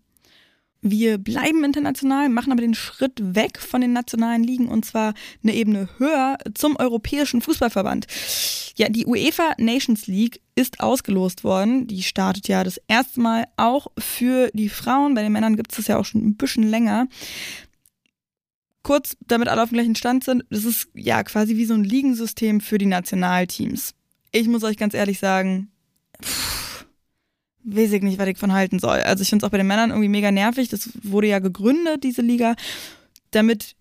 Wir bleiben international, machen aber den Schritt weg von den nationalen Ligen und zwar eine Ebene höher zum Europäischen Fußballverband. Ja, die UEFA Nations League ist ausgelost worden. Die startet ja das erste Mal auch für die Frauen. Bei den Männern gibt es das ja auch schon ein bisschen länger. Kurz, damit alle auf dem gleichen Stand sind, das ist ja quasi wie so ein Ligensystem für die Nationalteams. Ich muss euch ganz ehrlich sagen, pff, weiß ich nicht, was ich von halten soll. Also ich finde es auch bei den Männern irgendwie mega nervig. Das wurde ja gegründet, diese Liga, damit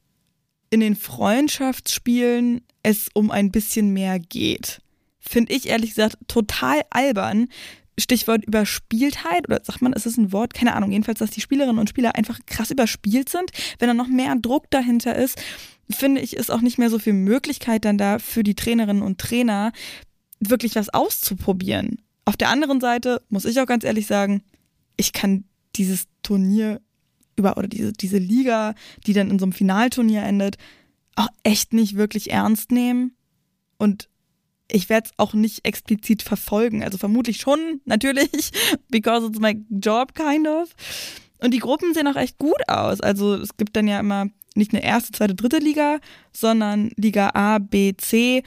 in den Freundschaftsspielen es um ein bisschen mehr geht. Finde ich ehrlich gesagt total albern. Stichwort Überspieltheit oder sagt man, ist es ein Wort? Keine Ahnung. Jedenfalls, dass die Spielerinnen und Spieler einfach krass überspielt sind. Wenn da noch mehr Druck dahinter ist, finde ich, ist auch nicht mehr so viel Möglichkeit dann da für die Trainerinnen und Trainer wirklich was auszuprobieren. Auf der anderen Seite muss ich auch ganz ehrlich sagen, ich kann dieses Turnier über oder diese, diese Liga, die dann in so einem Finalturnier endet, auch echt nicht wirklich ernst nehmen. Und ich werde es auch nicht explizit verfolgen. Also vermutlich schon, natürlich, because it's my job, kind of. Und die Gruppen sehen auch echt gut aus. Also es gibt dann ja immer nicht eine erste, zweite, dritte Liga, sondern Liga A, B, C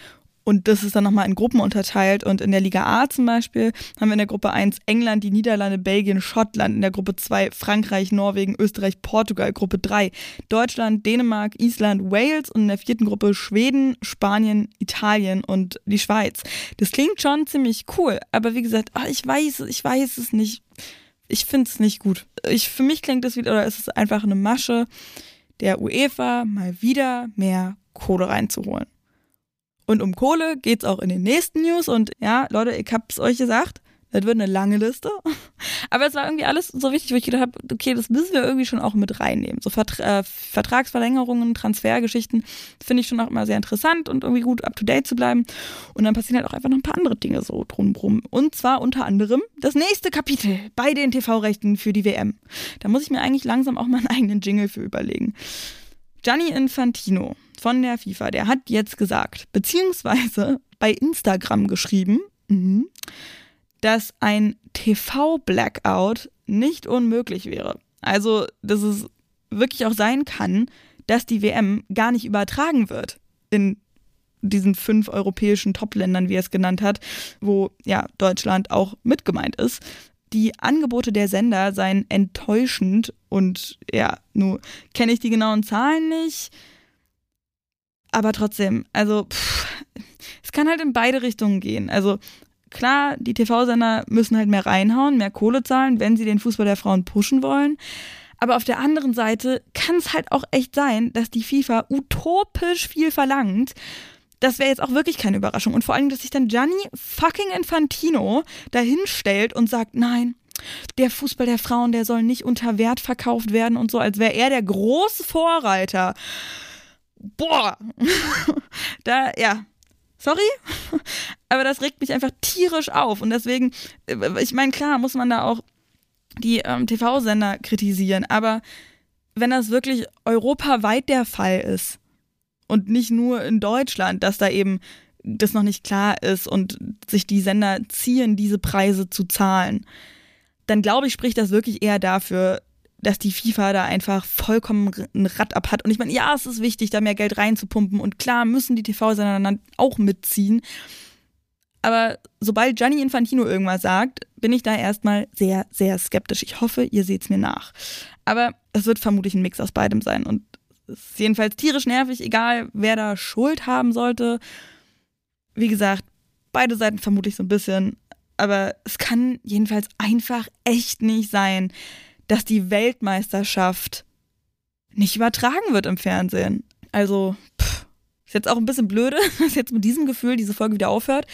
und das ist dann nochmal in Gruppen unterteilt. Und in der Liga A zum Beispiel haben wir in der Gruppe 1 England, die Niederlande, Belgien, Schottland. In der Gruppe 2 Frankreich, Norwegen, Österreich, Portugal. Gruppe 3 Deutschland, Dänemark, Island, Wales. Und in der vierten Gruppe Schweden, Spanien, Italien und die Schweiz. Das klingt schon ziemlich cool. Aber wie gesagt, ach, ich weiß, ich weiß es nicht. Ich finde es nicht gut. Ich, für mich klingt es wieder, oder ist es einfach eine Masche der UEFA, mal wieder mehr Kohle reinzuholen. Und um Kohle geht's auch in den nächsten News. Und ja, Leute, ich hab's euch gesagt, das wird eine lange Liste. Aber es war irgendwie alles so wichtig, wo ich gedacht habe, okay, das müssen wir irgendwie schon auch mit reinnehmen. So Vertra äh, Vertragsverlängerungen, Transfergeschichten finde ich schon auch immer sehr interessant und irgendwie gut up to date zu bleiben. Und dann passieren halt auch einfach noch ein paar andere Dinge so drumrum. Und zwar unter anderem das nächste Kapitel bei den TV-Rechten für die WM. Da muss ich mir eigentlich langsam auch mal einen eigenen Jingle für überlegen. Gianni Infantino von der FIFA, der hat jetzt gesagt, beziehungsweise bei Instagram geschrieben, mhm, dass ein TV-Blackout nicht unmöglich wäre. Also, dass es wirklich auch sein kann, dass die WM gar nicht übertragen wird in diesen fünf europäischen Top-Ländern, wie er es genannt hat, wo ja Deutschland auch mit gemeint ist. die Angebote der Sender seien enttäuschend und ja, nur kenne ich die genauen Zahlen nicht. Aber trotzdem, also pff, es kann halt in beide Richtungen gehen. Also klar, die TV-Sender müssen halt mehr reinhauen, mehr Kohle zahlen, wenn sie den Fußball der Frauen pushen wollen. Aber auf der anderen Seite kann es halt auch echt sein, dass die FIFA utopisch viel verlangt. Das wäre jetzt auch wirklich keine Überraschung. Und vor allem, dass sich dann Gianni fucking Infantino dahinstellt und sagt, nein, der Fußball der Frauen, der soll nicht unter Wert verkauft werden und so, als wäre er der große Vorreiter. Boah. da, ja, Sorry, aber das regt mich einfach tierisch auf. Und deswegen, äh, ich meine, klar muss man da auch die ähm, TV-Sender kritisieren, aber wenn das wirklich europaweit der Fall ist und nicht nur in Deutschland, dass da eben das noch nicht klar ist und sich die Sender ziehen, diese Preise zu zahlen, dann glaube ich, spricht das wirklich eher dafür, dass die FIFA da einfach vollkommen ein Rad ab hat. Und ich meine, ja, es ist wichtig, da mehr Geld reinzupumpen. Und klar müssen die TV-Sender dann auch mitziehen. Aber sobald Gianni Infantino irgendwas sagt, bin ich da erstmal sehr, sehr skeptisch. Ich hoffe, ihr seht es mir nach. Aber es wird vermutlich ein Mix aus beidem sein. Und es ist jedenfalls tierisch nervig, egal wer da Schuld haben sollte. Wie gesagt, beide Seiten vermutlich so ein bisschen. Aber es kann jedenfalls einfach echt nicht sein, dass die Weltmeisterschaft nicht übertragen wird im Fernsehen. Also, pff, ist jetzt auch ein bisschen blöde, dass jetzt mit diesem Gefühl diese Folge wieder aufhört.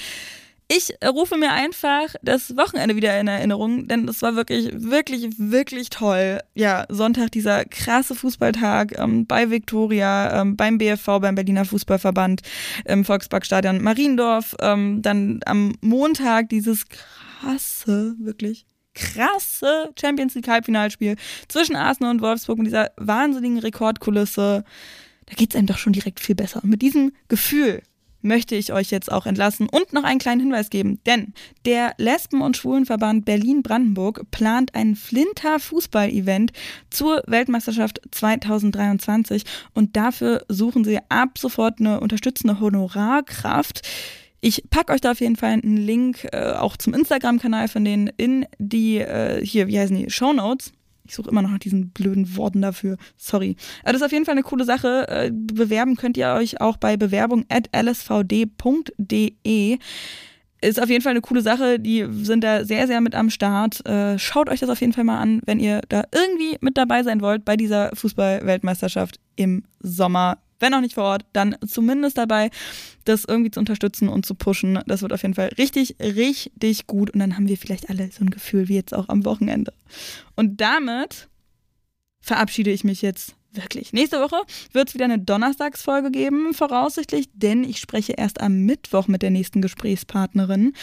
Ich rufe mir einfach das Wochenende wieder in Erinnerung, denn es war wirklich, wirklich, wirklich toll. Ja, Sonntag dieser krasse Fußballtag ähm, bei Viktoria, ähm, beim BFV, beim Berliner Fußballverband im Volksparkstadion Mariendorf. Ähm, dann am Montag dieses krasse, wirklich krasse Champions League Halbfinalspiel zwischen Arsenal und Wolfsburg mit dieser wahnsinnigen Rekordkulisse. Da geht es einem doch schon direkt viel besser. Und mit diesem Gefühl möchte ich euch jetzt auch entlassen und noch einen kleinen Hinweis geben, denn der Lesben- und Schwulenverband Berlin-Brandenburg plant ein Flinter-Fußball-Event zur Weltmeisterschaft 2023 und dafür suchen sie ab sofort eine unterstützende Honorarkraft. Ich packe euch da auf jeden Fall einen Link äh, auch zum Instagram-Kanal von denen in die, äh, hier, wie heißen die, Show Notes. Ich suche immer noch nach diesen blöden Worten dafür. Sorry. Aber das ist auf jeden Fall eine coole Sache. Äh, bewerben könnt ihr euch auch bei bewerbung at lsvd.de. Ist auf jeden Fall eine coole Sache. Die sind da sehr, sehr mit am Start. Äh, schaut euch das auf jeden Fall mal an, wenn ihr da irgendwie mit dabei sein wollt bei dieser Fußball-Weltmeisterschaft im Sommer wenn auch nicht vor Ort, dann zumindest dabei, das irgendwie zu unterstützen und zu pushen. Das wird auf jeden Fall richtig, richtig gut. Und dann haben wir vielleicht alle so ein Gefühl wie jetzt auch am Wochenende. Und damit verabschiede ich mich jetzt Wirklich. Nächste Woche wird es wieder eine Donnerstagsfolge geben, voraussichtlich, denn ich spreche erst am Mittwoch mit der nächsten Gesprächspartnerin.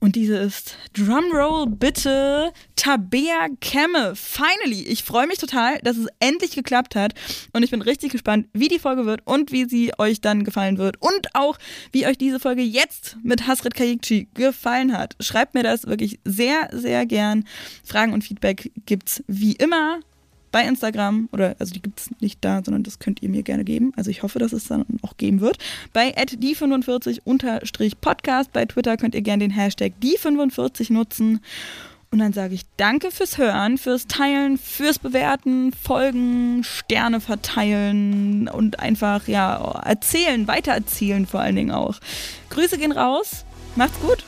Und diese ist Drumroll bitte Tabea Kemme. Finally! Ich freue mich total, dass es endlich geklappt hat. Und ich bin richtig gespannt, wie die Folge wird und wie sie euch dann gefallen wird. Und auch, wie euch diese Folge jetzt mit Hasret Kayikci gefallen hat. Schreibt mir das wirklich sehr, sehr gern. Fragen und Feedback gibt's wie immer bei Instagram oder also die gibt es nicht da, sondern das könnt ihr mir gerne geben. Also ich hoffe, dass es dann auch geben wird. Bei die45-podcast bei Twitter könnt ihr gerne den Hashtag die45 nutzen. Und dann sage ich danke fürs Hören, fürs Teilen, fürs Bewerten, Folgen, Sterne verteilen und einfach ja erzählen, weitererzählen vor allen Dingen auch. Grüße gehen raus. Macht's gut.